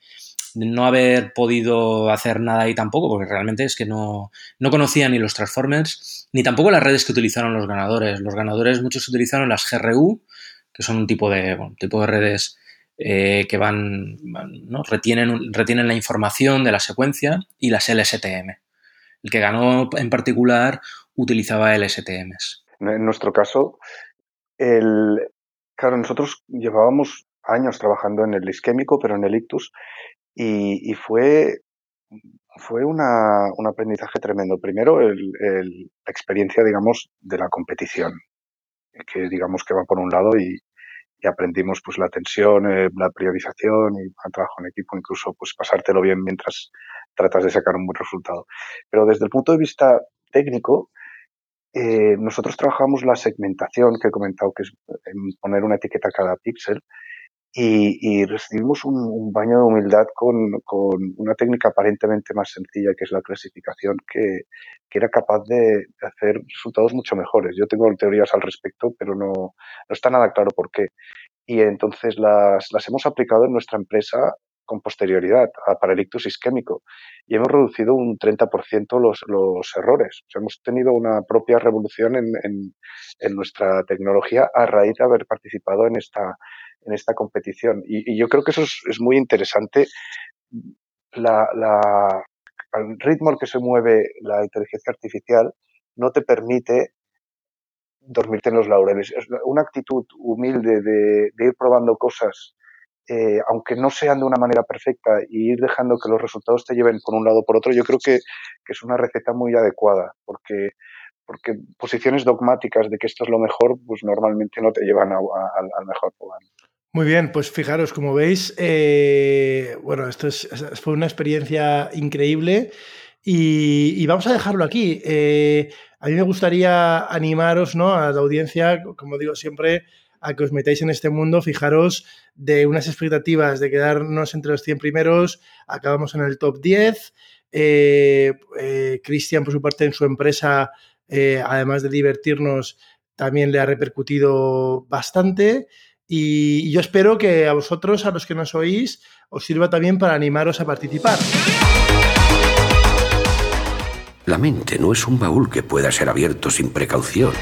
no haber podido hacer nada ahí tampoco, porque realmente es que no, no conocía ni los Transformers, ni tampoco las redes que utilizaron los ganadores. Los ganadores muchos utilizaron las GRU, que son un tipo de, tipo de redes eh, que van, retienen, retienen la información de la secuencia y las LSTM. El que ganó en particular utilizaba LSTMs. En nuestro caso, el, claro, nosotros llevábamos años trabajando en el isquémico, pero en el ictus, y, fue, fue una, un aprendizaje tremendo. Primero, la experiencia, digamos, de la competición, que digamos que va por un lado y, y aprendimos pues la tensión, eh, la priorización y el trabajo en equipo, incluso pues pasártelo bien mientras tratas de sacar un buen resultado. Pero desde el punto de vista técnico, eh, nosotros trabajamos la segmentación que he comentado, que es poner una etiqueta a cada píxel, y, recibimos un, baño de humildad con, con, una técnica aparentemente más sencilla, que es la clasificación, que, que era capaz de, hacer resultados mucho mejores. Yo tengo teorías al respecto, pero no, no está nada claro por qué. Y entonces las, las hemos aplicado en nuestra empresa con posterioridad para el isquémico y hemos reducido un 30% los, los errores. hemos tenido una propia revolución en, en, en, nuestra tecnología a raíz de haber participado en esta, en esta competición. Y, yo creo que eso es, muy interesante. La, la, al ritmo al que se mueve la inteligencia artificial no te permite dormirte en los laureles. Una actitud humilde de, ir probando cosas, eh, aunque no sean de una manera perfecta, y ir dejando que los resultados te lleven por un lado o por otro, yo creo que, es una receta muy adecuada, porque, porque posiciones dogmáticas de que esto es lo mejor, pues normalmente no te llevan al mejor lugar. Muy bien, pues fijaros, como veis, eh, bueno, esto es, fue una experiencia increíble y, vamos a dejarlo aquí. Eh, a mí me gustaría animaros ¿no? a la audiencia, como digo siempre, a que os metáis en este mundo. Fijaros de unas expectativas de quedarnos entre los 100 primeros, acabamos en el top 10. Eh, eh, Cristian, por su parte, en su empresa, eh, además de divertirnos, también le ha repercutido bastante. Y yo espero que a vosotros, a los que nos oís, os sirva también para animaros a participar. La mente no es un baúl que pueda ser abierto sin precaución.